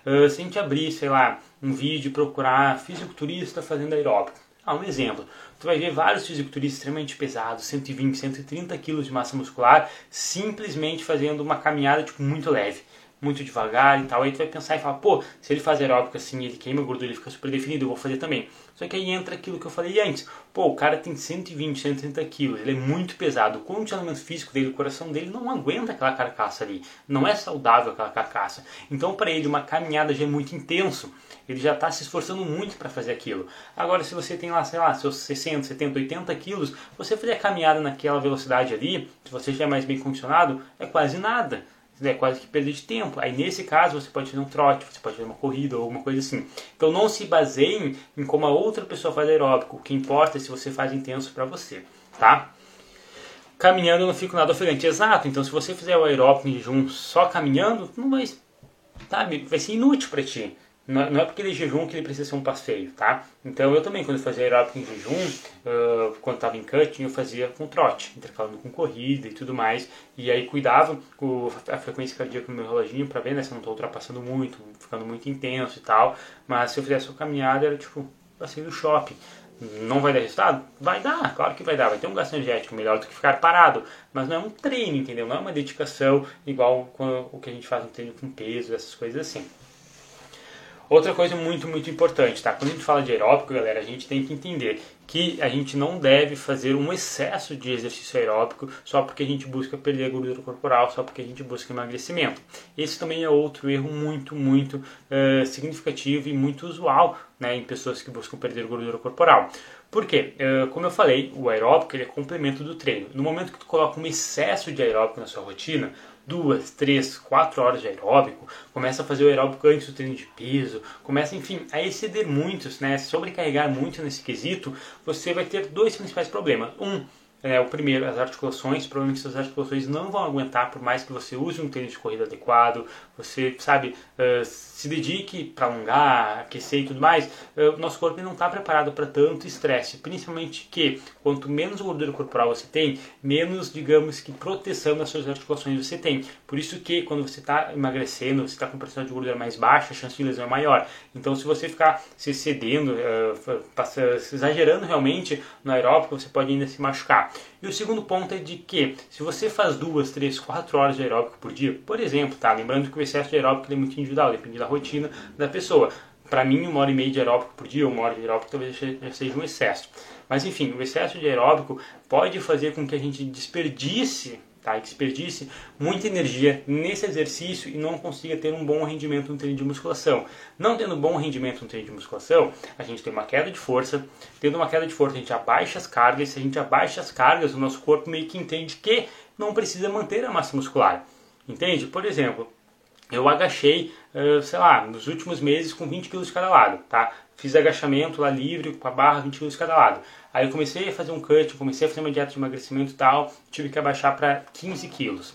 Uh, se a gente abrir, sei lá, um vídeo e procurar fisiculturista fazendo aeróbico, ah, um exemplo, tu vai ver vários fisiculturistas extremamente pesados, 120, 130 quilos de massa muscular, simplesmente fazendo uma caminhada tipo, muito leve muito devagar e tal. Aí tu vai pensar e falar, pô, se ele faz aeróbico assim, ele queima gordura, ele fica super definido, eu vou fazer também. Só que aí entra aquilo que eu falei antes. Pô, o cara tem 120, 130 quilos, ele é muito pesado. O condicionamento físico dele, o coração dele não aguenta aquela carcaça ali. Não é saudável aquela carcaça. Então, para ele, uma caminhada já é muito intenso. Ele já está se esforçando muito para fazer aquilo. Agora, se você tem lá, sei lá, seus 60, 70, 80 quilos, você fazer a caminhada naquela velocidade ali, se você já é mais bem condicionado, é quase nada é quase que perda de tempo. Aí nesse caso você pode fazer um trote, você pode fazer uma corrida ou alguma coisa assim. Então não se baseiem em como a outra pessoa faz aeróbico. O que importa é se você faz intenso para você, tá? Caminhando eu não fico nada ofegante. Exato. Então se você fizer o aeróbico em jejum só caminhando, não vai, sabe, vai ser inútil para ti. Não, é porque ele é jejum que ele precisa ser um passeio, tá? Então eu também, quando eu fazia aeróbico em jejum, uh, quando estava em cutting, eu fazia com trote, intercalando com corrida e tudo mais. E aí cuidava a frequência cardíaca no meu reloginho para ver né, se eu não estou ultrapassando muito, ficando muito intenso e tal. Mas se eu fizesse uma caminhada, era tipo passeio do shopping. Não vai dar resultado? Vai dar, claro que vai dar. Vai ter um gasto energético melhor do que ficar parado. Mas não é um treino, entendeu? Não é uma dedicação igual o que a gente faz no treino com peso, essas coisas assim. Outra coisa muito, muito importante, tá? Quando a gente fala de aeróbico, galera, a gente tem que entender que a gente não deve fazer um excesso de exercício aeróbico só porque a gente busca perder gordura corporal, só porque a gente busca emagrecimento. Esse também é outro erro muito, muito uh, significativo e muito usual né, em pessoas que buscam perder gordura corporal. Por quê? Uh, como eu falei, o aeróbico ele é complemento do treino. No momento que tu coloca um excesso de aeróbico na sua rotina, duas, três, quatro horas de aeróbico, começa a fazer o aeróbico antes do treino de peso, começa, enfim, a exceder muitos, né, sobrecarregar muito nesse quesito, você vai ter dois principais problemas. Um, é, o primeiro, as articulações, provavelmente essas articulações não vão aguentar por mais que você use um tênis de corrida adequado, você, sabe, uh, se dedique para alongar, aquecer e tudo mais, uh, nosso corpo não está preparado para tanto estresse, principalmente que quanto menos gordura corporal você tem, menos, digamos que, proteção nas suas articulações você tem. Por isso que quando você está emagrecendo, você está com percentual de gordura mais baixa, a chance de lesão é maior. Então, se você ficar se excedendo, uh, exagerando realmente no aeróbico, você pode ainda se machucar. E o segundo ponto é de que, se você faz duas, três, quatro horas de aeróbico por dia, por exemplo, tá? Lembrando que o excesso de aeróbico é muito individual, depende da rotina da pessoa. Para mim, uma hora e meia de aeróbico por dia, uma hora de aeróbico talvez seja um excesso. Mas enfim, o excesso de aeróbico pode fazer com que a gente desperdice tá? E desperdice muita energia nesse exercício e não consiga ter um bom rendimento no treino de musculação. Não tendo bom rendimento no treino de musculação, a gente tem uma queda de força. Tendo uma queda de força, a gente abaixa as cargas. Se a gente abaixa as cargas, o nosso corpo meio que entende que não precisa manter a massa muscular. Entende? Por exemplo, eu agachei, sei lá, nos últimos meses com 20 kg de cada lado, tá? Fiz agachamento lá livre, com a barra, 20 kg de cada lado. Aí eu comecei a fazer um cut, comecei a fazer uma dieta de emagrecimento e tal, tive que abaixar para 15 quilos.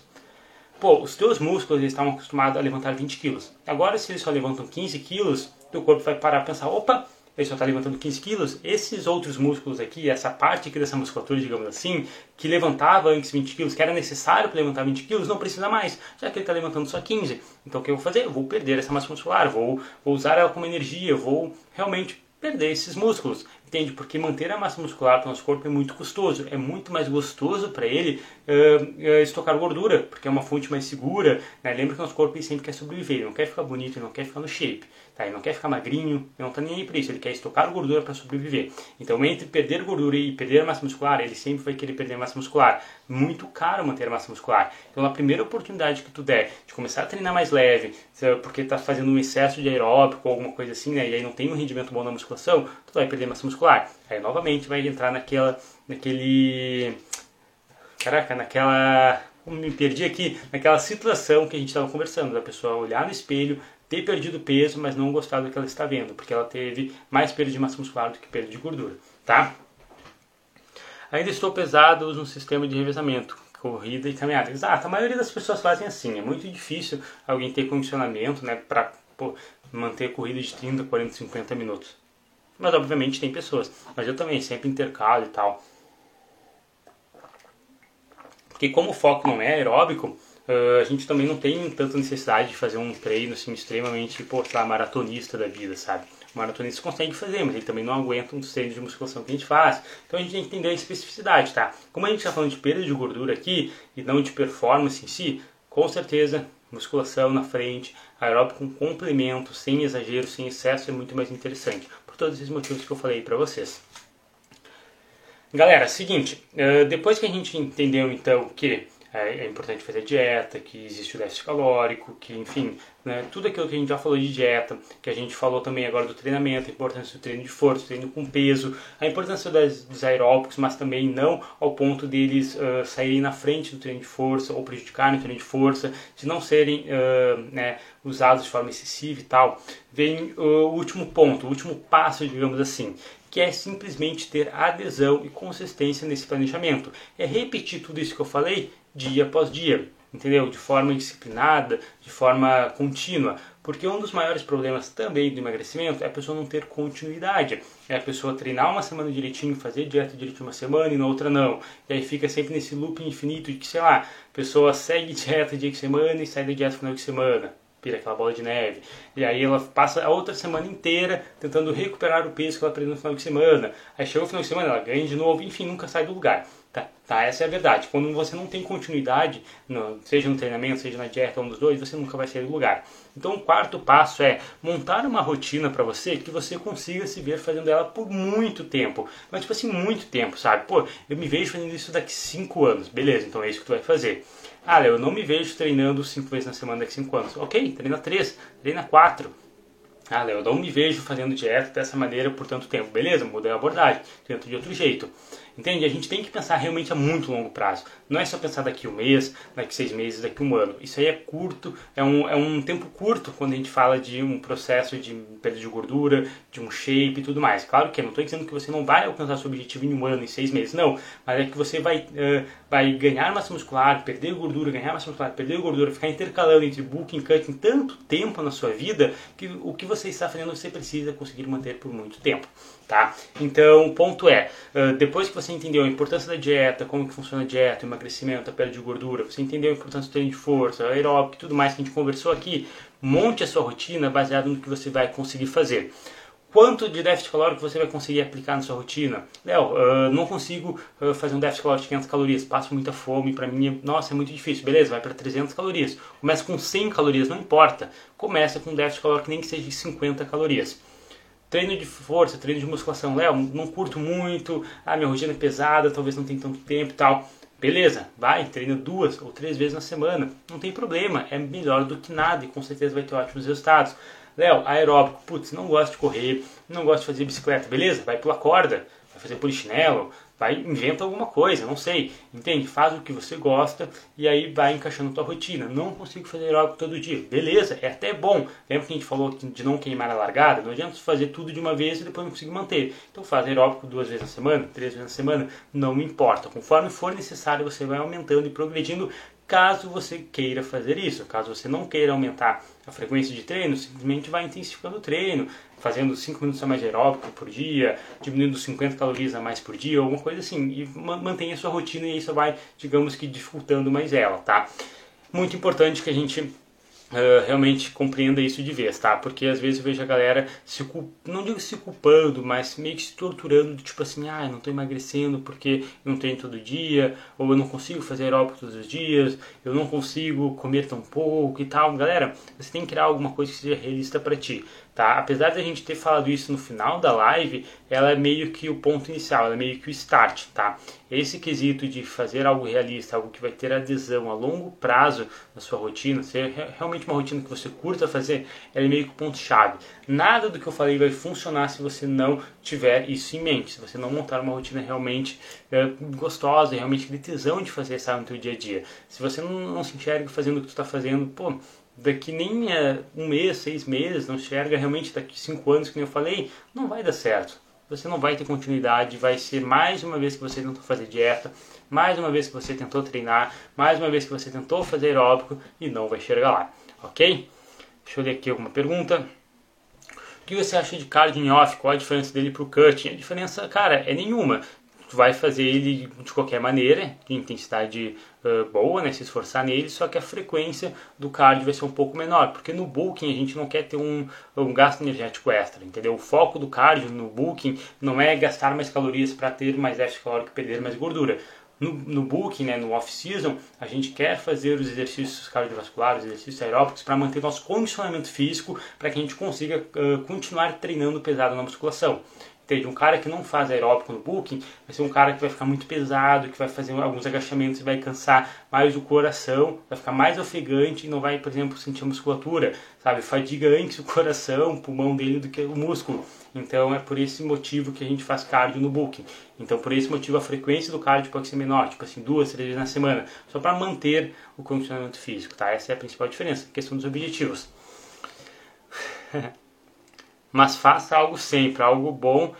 Pô, os teus músculos estavam acostumados a levantar 20 quilos. Agora, se eles só levantam 15 quilos, teu corpo vai parar e pensar, opa, ele só está levantando 15 quilos, esses outros músculos aqui, essa parte aqui dessa musculatura, digamos assim, que levantava antes 20 quilos, que era necessário para levantar 20 quilos, não precisa mais, já que ele está levantando só 15. Então o que eu vou fazer? Eu vou perder essa massa muscular, vou, vou usar ela como energia, vou realmente perder esses músculos. Entende? Porque manter a massa muscular para o nosso corpo é muito custoso. É muito mais gostoso para ele uh, estocar gordura, porque é uma fonte mais segura. Né? Lembra que o nosso corpo sempre quer sobreviver, ele não quer ficar bonito, ele não quer ficar no shape. Tá? Ele não quer ficar magrinho, ele não está nem aí para isso, ele quer estocar gordura para sobreviver. Então, entre perder gordura e perder massa muscular, ele sempre vai querer perder massa muscular. Muito caro manter massa muscular. Então, a primeira oportunidade que tu der de começar a treinar mais leve, porque está fazendo um excesso de aeróbico ou alguma coisa assim, né? e aí não tem um rendimento bom na musculação, tu vai perder massa muscular. Aí novamente vai entrar naquela, naquele, caraca, naquela, me perdi aqui, naquela situação que a gente estava conversando, da pessoa olhar no espelho, ter perdido peso, mas não gostar do que ela está vendo, porque ela teve mais perda de massa muscular do que perda de gordura, tá? Ainda estou pesado, um sistema de revezamento, corrida e caminhada. Exato, a maioria das pessoas fazem assim. É muito difícil alguém ter condicionamento né, para manter corrida de 30, 40, 50 minutos. Mas obviamente tem pessoas. Mas eu também sempre intercalo e tal. Porque como o foco não é aeróbico, Uh, a gente também não tem tanta necessidade de fazer um treino assim, extremamente, pô, lá, maratonista da vida, sabe? O maratonista consegue fazer, mas ele também não aguenta um treino de musculação que a gente faz. Então a gente tem que entender a especificidade, tá? Como a gente está falando de perda de gordura aqui e não de performance em si, com certeza musculação na frente, aeróbico com complemento, sem exagero, sem excesso é muito mais interessante. Por todos esses motivos que eu falei para vocês. Galera, seguinte, uh, depois que a gente entendeu então que é, é importante fazer dieta, que existe o déficit calórico, que enfim, né, tudo aquilo que a gente já falou de dieta, que a gente falou também agora do treinamento, a importância do treino de força, treino com peso, a importância das, dos aeróbicos, mas também não ao ponto deles uh, saírem na frente do treino de força ou prejudicarem o treino de força, de não serem uh, né, usados de forma excessiva e tal. Vem uh, o último ponto, o último passo, digamos assim, que é simplesmente ter adesão e consistência nesse planejamento. É repetir tudo isso que eu falei dia após dia, entendeu? De forma disciplinada, de forma contínua. Porque um dos maiores problemas também do emagrecimento é a pessoa não ter continuidade. É a pessoa treinar uma semana direitinho, fazer dieta direitinho uma semana e na outra não. E aí fica sempre nesse loop infinito de que, sei lá, a pessoa segue dieta dia de semana e sai da dieta final de semana pira aquela bola de neve. E aí ela passa a outra semana inteira tentando recuperar o peso que ela perdeu no final de semana. Aí chega o final de semana, ela ganha de novo, enfim, nunca sai do lugar. Tá, tá, essa é a verdade. Quando você não tem continuidade, no, seja no treinamento, seja na dieta, um dos dois, você nunca vai sair do lugar. Então, o quarto passo é montar uma rotina para você que você consiga se ver fazendo ela por muito tempo. Mas, tipo assim, muito tempo, sabe? Pô, eu me vejo fazendo isso daqui 5 anos. Beleza, então é isso que tu vai fazer. Ah, eu não me vejo treinando 5 vezes na semana daqui 5 anos. Ok, treina 3, treina 4. Ah, Léo, eu não me vejo fazendo dieta dessa maneira por tanto tempo. Beleza, mudei a abordagem, tento de outro jeito. Entende? A gente tem que pensar realmente a muito longo prazo. Não é só pensar daqui um mês, daqui seis meses, daqui um ano. Isso aí é curto, é um, é um tempo curto quando a gente fala de um processo de perda de gordura, de um shape e tudo mais. Claro que eu não estou dizendo que você não vai alcançar seu objetivo em um ano, em seis meses, não. Mas é que você vai, uh, vai ganhar massa muscular, perder gordura, ganhar massa muscular, perder gordura, ficar intercalando entre bulking cutting tanto tempo na sua vida que o que você está fazendo você precisa conseguir manter por muito tempo. Tá? Então, o ponto é, depois que você entendeu a importância da dieta, como que funciona a dieta, o emagrecimento, a perda de gordura, você entendeu a importância do treino de força, aeróbico e tudo mais que a gente conversou aqui, monte a sua rotina baseado no que você vai conseguir fazer. Quanto de déficit calórico você vai conseguir aplicar na sua rotina? Léo, uh, não consigo uh, fazer um déficit calórico de 500 calorias, passo muita fome, para mim, é, nossa, é muito difícil. Beleza, vai para 300 calorias. Começa com 100 calorias, não importa. Começa com um déficit calórico nem que seja de 50 calorias. Treino de força, treino de musculação, Léo, não curto muito, ah, minha rotina é pesada, talvez não tenha tanto tempo e tal. Beleza, vai, treina duas ou três vezes na semana, não tem problema, é melhor do que nada e com certeza vai ter ótimos resultados. Léo, aeróbico, putz, não gosto de correr, não gosto de fazer bicicleta, beleza? Vai pular corda, vai fazer polichinelo, vai inventa alguma coisa, não sei, entende? Faz o que você gosta e aí vai encaixando tua rotina. Não consigo fazer aeróbico todo dia, beleza? É até bom. Lembra que a gente falou de não queimar a largada? Não adianta fazer tudo de uma vez e depois não conseguir manter. Então faz aeróbico duas vezes na semana, três vezes na semana, não importa. Conforme for necessário, você vai aumentando e progredindo caso você queira fazer isso. Caso você não queira aumentar a frequência de treino, simplesmente vai intensificando o treino, fazendo 5 minutos a mais de aeróbico por dia, diminuindo 50 calorias a mais por dia, alguma coisa assim, e mantenha a sua rotina e isso vai, digamos que, dificultando mais ela, tá? Muito importante que a gente Uh, realmente compreenda isso de vez, tá? Porque às vezes eu vejo a galera se não digo se culpando, mas meio que se torturando, tipo assim, ah, eu não estou emagrecendo porque eu não treino todo dia, ou eu não consigo fazer aeróbico todos os dias, eu não consigo comer tão pouco e tal. Galera, você tem que criar alguma coisa que seja realista para ti. Tá? Apesar de a gente ter falado isso no final da live, ela é meio que o ponto inicial, ela é meio que o start, tá? Esse quesito de fazer algo realista, algo que vai ter adesão a longo prazo na sua rotina, ser realmente uma rotina que você curta fazer, ela é meio que o ponto chave. Nada do que eu falei vai funcionar se você não tiver isso em mente, se você não montar uma rotina realmente é, gostosa, realmente de tesão de fazer sabe, no teu dia a dia. Se você não, não se enxerga fazendo o que tu está fazendo, pô, daqui nem é, um mês, seis meses, não enxerga realmente daqui cinco anos, como eu falei, não vai dar certo. Você não vai ter continuidade, vai ser mais uma vez que você tentou fazer dieta, mais uma vez que você tentou treinar, mais uma vez que você tentou fazer aeróbico e não vai chegar lá, ok? Deixa eu ler aqui alguma pergunta. O que você acha de cardio em off? Qual a diferença dele para o cutting? A diferença, cara, é nenhuma tu vai fazer ele de qualquer maneira, de intensidade uh, boa, né, se esforçar nele, só que a frequência do cardio vai ser um pouco menor, porque no bulking a gente não quer ter um, um gasto energético extra, entendeu? O foco do cardio no bulking não é gastar mais calorias para ter mais déficit calórico e perder mais gordura. No, no bulking, né, no off-season, a gente quer fazer os exercícios cardiovasculares, exercícios aeróbicos para manter nosso condicionamento físico, para que a gente consiga uh, continuar treinando pesado na musculação entende? Um cara que não faz aeróbico no booking vai ser um cara que vai ficar muito pesado, que vai fazer alguns agachamentos e vai cansar mais o coração, vai ficar mais ofegante e não vai, por exemplo, sentir a musculatura, sabe? Fadiga antes o coração, o pulmão dele do que o músculo. Então é por esse motivo que a gente faz cardio no booking. Então por esse motivo a frequência do cardio pode ser menor, tipo assim, duas, três vezes na semana, só para manter o condicionamento físico, tá? Essa é a principal diferença, questão dos objetivos. mas faça algo sempre, algo bom,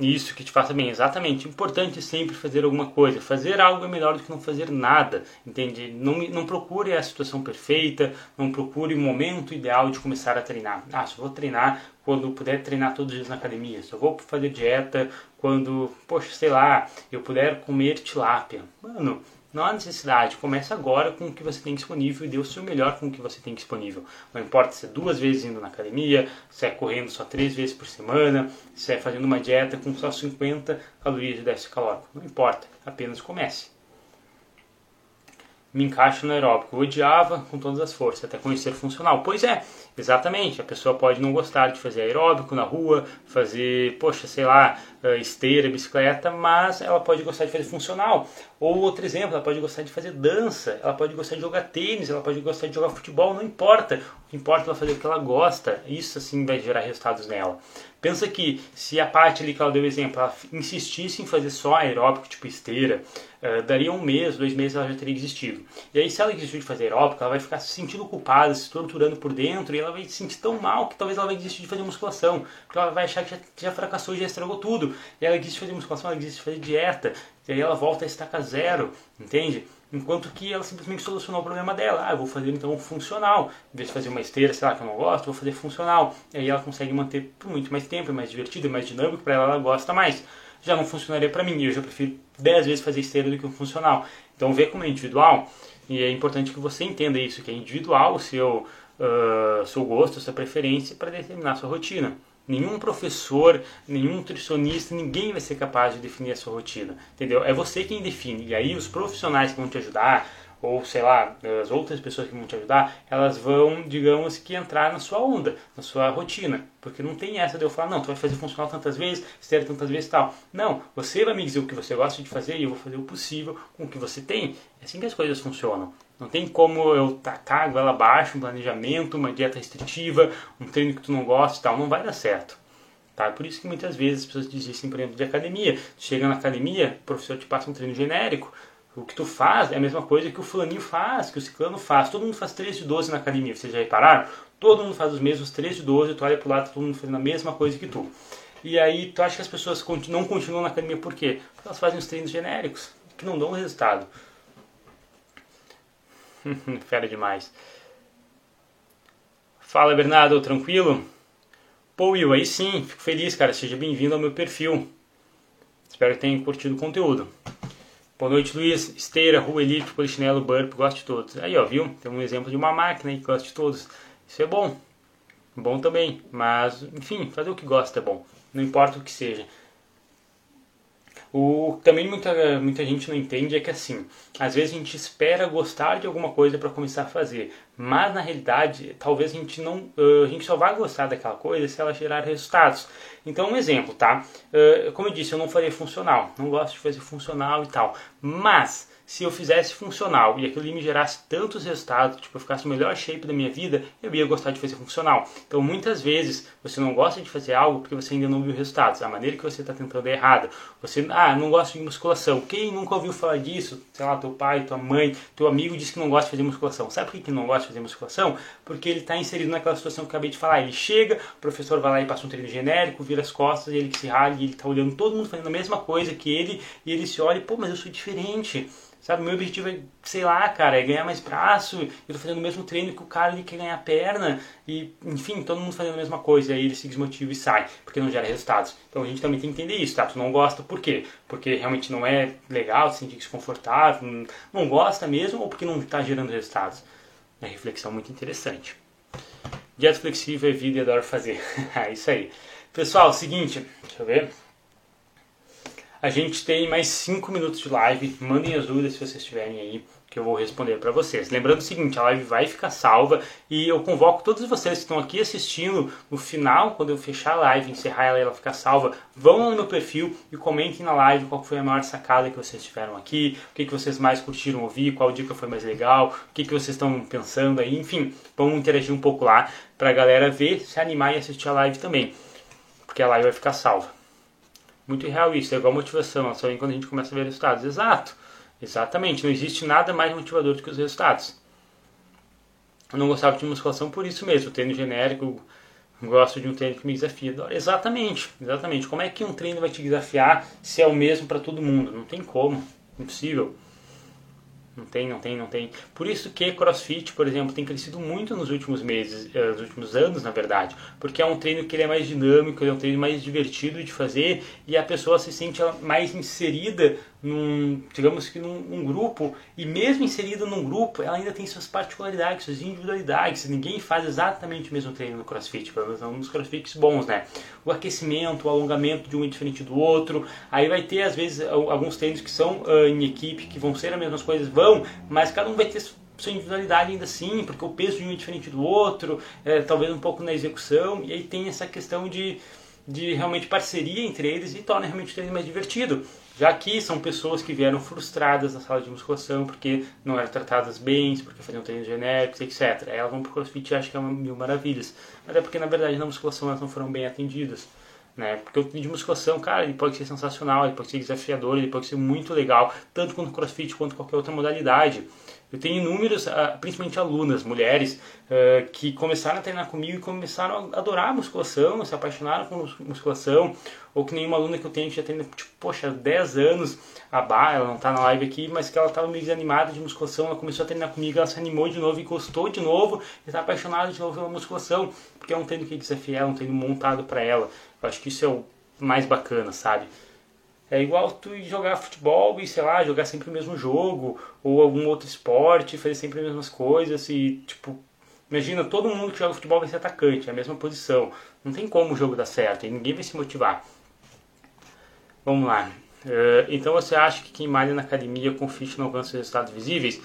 isso que te faça bem. Exatamente, importante sempre fazer alguma coisa. Fazer algo é melhor do que não fazer nada, entende? Não, não procure a situação perfeita, não procure o momento ideal de começar a treinar. Ah, só vou treinar quando puder treinar todos os dias na academia, só vou fazer dieta quando, poxa, sei lá, eu puder comer tilápia. Mano, não há necessidade. Comece agora com o que você tem disponível e dê o seu melhor com o que você tem disponível. Não importa se é duas vezes indo na academia, se é correndo só três vezes por semana, se é fazendo uma dieta com só 50 calorias de déficit calórico. Não importa, apenas comece. Me encaixo no aeróbico. Eu odiava com todas as forças, até conhecer funcional. Pois é, Exatamente, a pessoa pode não gostar de fazer aeróbico na rua, fazer, poxa, sei lá, eh, esteira, bicicleta, mas ela pode gostar de fazer funcional. Ou outro exemplo, ela pode gostar de fazer dança, ela pode gostar de jogar tênis, ela pode gostar de jogar futebol, não importa. O que importa é ela fazer o que ela gosta, isso assim vai gerar resultados nela. Pensa que se a parte ali que ela deu exemplo, ela insistisse em fazer só aeróbico, tipo esteira, uh, daria um mês, dois meses ela já teria desistido. E aí se ela desistir de fazer aeróbico, ela vai ficar se sentindo culpada, se torturando por dentro e ela vai se sentir tão mal que talvez ela vai desistir de fazer musculação, porque ela vai achar que já, já fracassou e já estragou tudo. E ela desiste de fazer musculação, ela desiste de fazer dieta, e aí ela volta a estacar zero, entende? Enquanto que ela simplesmente solucionou o problema dela. Ah, eu vou fazer então um funcional. Em vez de fazer uma esteira, sei lá, que eu não gosto, vou fazer funcional. E aí ela consegue manter por muito mais tempo, é mais divertido, é mais dinâmico, para ela ela gosta mais. Já não funcionaria para mim, eu já prefiro 10 vezes fazer esteira do que um funcional. Então vê como é individual, e é importante que você entenda isso, que é individual o seu, uh, seu gosto, sua preferência para determinar sua rotina. Nenhum professor, nenhum nutricionista, ninguém vai ser capaz de definir a sua rotina, entendeu? É você quem define. E aí os profissionais que vão te ajudar, ou sei lá, as outras pessoas que vão te ajudar, elas vão, digamos que entrar na sua onda, na sua rotina, porque não tem essa de eu falar, não, tu vai fazer funcional tantas vezes, esteira tantas vezes tal. Não, você vai me dizer o que você gosta de fazer e eu vou fazer o possível com o que você tem. É assim que as coisas funcionam. Não tem como eu tacar a goela abaixo, um planejamento, uma dieta restritiva, um treino que tu não gosta e tal. Não vai dar certo. Tá? Por isso que muitas vezes as pessoas desistem, por exemplo, de academia. chega na academia, o professor te passa um treino genérico. O que tu faz é a mesma coisa que o fulaninho faz, que o ciclano faz. Todo mundo faz 3 de 12 na academia, vocês já repararam? Todo mundo faz os mesmos 3 de 12, tu olha pro lado, todo mundo fazendo a mesma coisa que tu. E aí tu acha que as pessoas não continuam na academia por quê? Porque elas fazem os treinos genéricos, que não dão resultado. Fera demais. Fala Bernardo, tranquilo? Pô Will, aí sim, fico feliz, cara. Seja bem-vindo ao meu perfil. Espero que tenha curtido o conteúdo. Boa noite, Luiz. Esteira, rua polichinelo, burp, gosto de todos. Aí, ó, viu? Tem um exemplo de uma máquina aí que gosta de todos. Isso é bom. Bom também. Mas, enfim, fazer o que gosta é bom. Não importa o que seja. O também muita, muita gente não entende é que assim, às vezes a gente espera gostar de alguma coisa para começar a fazer, mas na realidade, talvez a gente não, a gente só vai gostar daquela coisa se ela gerar resultados. Então, um exemplo, tá? Como eu disse, eu não faria funcional, não gosto de fazer funcional e tal, mas se eu fizesse funcional e aquilo me gerasse tantos resultados, tipo, eu ficasse o melhor shape da minha vida, eu ia gostar de fazer funcional. Então, muitas vezes, você não gosta de fazer algo porque você ainda não viu resultados. A maneira que você está tentando é errada. Você, ah, não gosto de musculação. Quem nunca ouviu falar disso? Sei lá, teu pai, tua mãe, teu amigo disse que não gosta de fazer musculação. Sabe por que não gosta de fazer musculação? Porque ele está inserido naquela situação que eu acabei de falar. Ele chega, o professor vai lá e passa um treino genérico, vira as costas, e ele se rala e ele está olhando todo mundo fazendo a mesma coisa que ele, e ele se olha pô, mas eu sou diferente. Sabe, meu objetivo é, sei lá, cara, é ganhar mais braço. Eu tô fazendo o mesmo treino que o cara quer ganhar perna. E, enfim, todo mundo fazendo a mesma coisa. E aí ele se desmotiva e sai, porque não gera resultados. Então a gente também tem que entender isso, tá? Tu não gosta por quê? Porque realmente não é legal, se sentir desconfortável, não gosta mesmo, ou porque não está gerando resultados. É uma reflexão muito interessante. Dieta flexível é vida e adoro fazer. é isso aí. Pessoal, seguinte, deixa eu ver. A gente tem mais 5 minutos de live. Mandem as dúvidas se vocês tiverem aí, que eu vou responder para vocês. Lembrando o seguinte, a live vai ficar salva e eu convoco todos vocês que estão aqui assistindo no final, quando eu fechar a live, encerrar ela e ela ficar salva, vão lá no meu perfil e comentem na live qual foi a maior sacada que vocês tiveram aqui, o que, que vocês mais curtiram ouvir, qual dica foi mais legal, o que, que vocês estão pensando aí, enfim, vamos interagir um pouco lá para a galera ver, se animar e assistir a live também, porque a live vai ficar salva muito real isso, é igual motivação, só vem quando a gente começa a ver resultados. Exato, exatamente, não existe nada mais motivador do que os resultados. Eu não gostava de musculação por isso mesmo, treino genérico, gosto de um treino que me desafia. Exatamente, exatamente. Como é que um treino vai te desafiar se é o mesmo para todo mundo? Não tem como, impossível. Não tem, não tem, não tem. Por isso que CrossFit, por exemplo, tem crescido muito nos últimos meses, eh, nos últimos anos, na verdade, porque é um treino que ele é mais dinâmico, ele é um treino mais divertido de fazer e a pessoa se sente mais inserida num, digamos que num, grupo, e mesmo inserida num grupo, ela ainda tem suas particularidades, suas individualidades. Ninguém faz exatamente o mesmo treino no CrossFit, pelo menos nos CrossFits bons, né? O aquecimento, o alongamento de um é diferente do outro. Aí vai ter, às vezes, alguns treinos que são uh, em equipe, que vão ser as mesmas coisas, vão, mas cada um vai ter sua individualidade ainda assim, porque o peso de um é diferente do outro, é, talvez um pouco na execução, e aí tem essa questão de, de realmente parceria entre eles e torna realmente o treino mais divertido. Já que são pessoas que vieram frustradas na sala de musculação porque não eram tratadas bem, porque faziam treinos genéricos, etc. Elas vão pro crossfit e acham que é uma mil maravilhas. Mas é porque na verdade na musculação elas não foram bem atendidas. Né? Porque o treino de musculação, cara, ele pode ser sensacional, ele pode ser desafiador, ele pode ser muito legal, tanto quanto crossfit quanto qualquer outra modalidade. Eu tenho inúmeros, ah, principalmente alunas, mulheres, ah, que começaram a treinar comigo e começaram a adorar a musculação, se apaixonaram por musculação, ou que nenhuma aluna que eu tenho que já treina, tipo, poxa, 10 anos, a Bá, ela não está na live aqui, mas que ela estava meio desanimada de musculação, ela começou a treinar comigo, ela se animou de novo e gostou de novo, e está apaixonada de novo pela musculação, porque é um treino que desafia ela, um treino montado para ela. Eu acho que isso é o mais bacana, sabe? É igual tu jogar futebol e, sei lá, jogar sempre o mesmo jogo, ou algum outro esporte, fazer sempre as mesmas coisas e, tipo, imagina, todo mundo que joga futebol vai ser atacante, é a mesma posição. Não tem como o jogo dar certo e ninguém vai se motivar. Vamos lá. Uh, então você acha que quem malha na academia com fit não alcança resultados visíveis?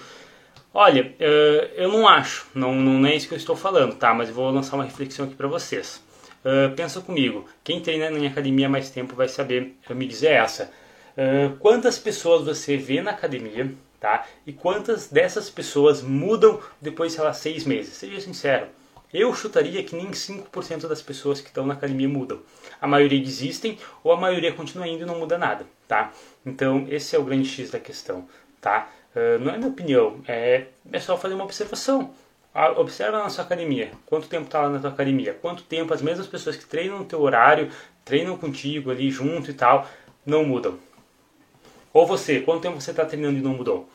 Olha, uh, eu não acho, não, não é isso que eu estou falando, tá? Mas eu vou lançar uma reflexão aqui para vocês. Uh, pensa comigo, quem treina em academia há mais tempo vai saber me dizer essa. Uh, quantas pessoas você vê na academia, tá? E quantas dessas pessoas mudam depois, lá, seis meses? Seja sincero. Eu chutaria que nem 5% das pessoas que estão na academia mudam. A maioria desistem ou a maioria continua indo e não muda nada, tá? Então, esse é o grande X da questão, tá? Uh, não é minha opinião, é, é só fazer uma observação. Observa na sua academia. Quanto tempo está lá na tua academia? Quanto tempo as mesmas pessoas que treinam no teu horário, treinam contigo ali junto e tal, não mudam? Ou você, quanto tempo você está treinando e não mudou?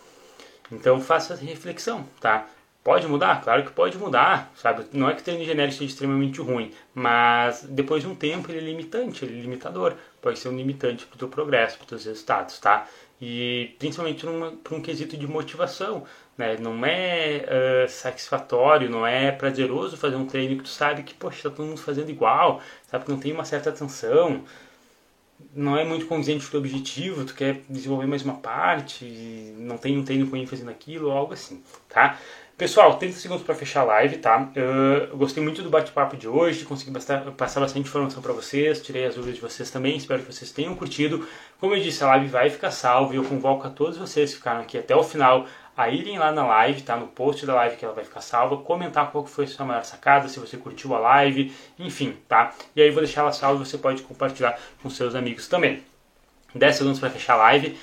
Então faça essa reflexão, tá? Pode mudar? Claro que pode mudar, sabe? Não é que o treino genérico seja extremamente ruim, mas depois de um tempo ele é limitante, ele é limitador. Pode ser um limitante para o teu progresso, para os teus resultados, tá? E principalmente por um quesito de motivação. Né? Não é uh, satisfatório, não é prazeroso fazer um treino que tu sabe que, poxa, tá todo mundo fazendo igual, sabe que não tem uma certa atenção. não é muito condizente com o teu objetivo, tu quer desenvolver mais uma parte, não tem um treino com ênfase naquilo, algo assim, tá? Pessoal, 30 segundos para fechar a live, tá? Eu gostei muito do bate-papo de hoje, consegui passar bastante informação para vocês, tirei as dúvidas de vocês também, espero que vocês tenham curtido. Como eu disse, a live vai ficar salva e eu convoco a todos vocês que ficaram aqui até o final a irem lá na live, tá? No post da live que ela vai ficar salva, comentar qual foi a sua maior sacada, se você curtiu a live, enfim, tá? E aí vou deixar ela salva e você pode compartilhar com seus amigos também. 10 segundos para fechar a live.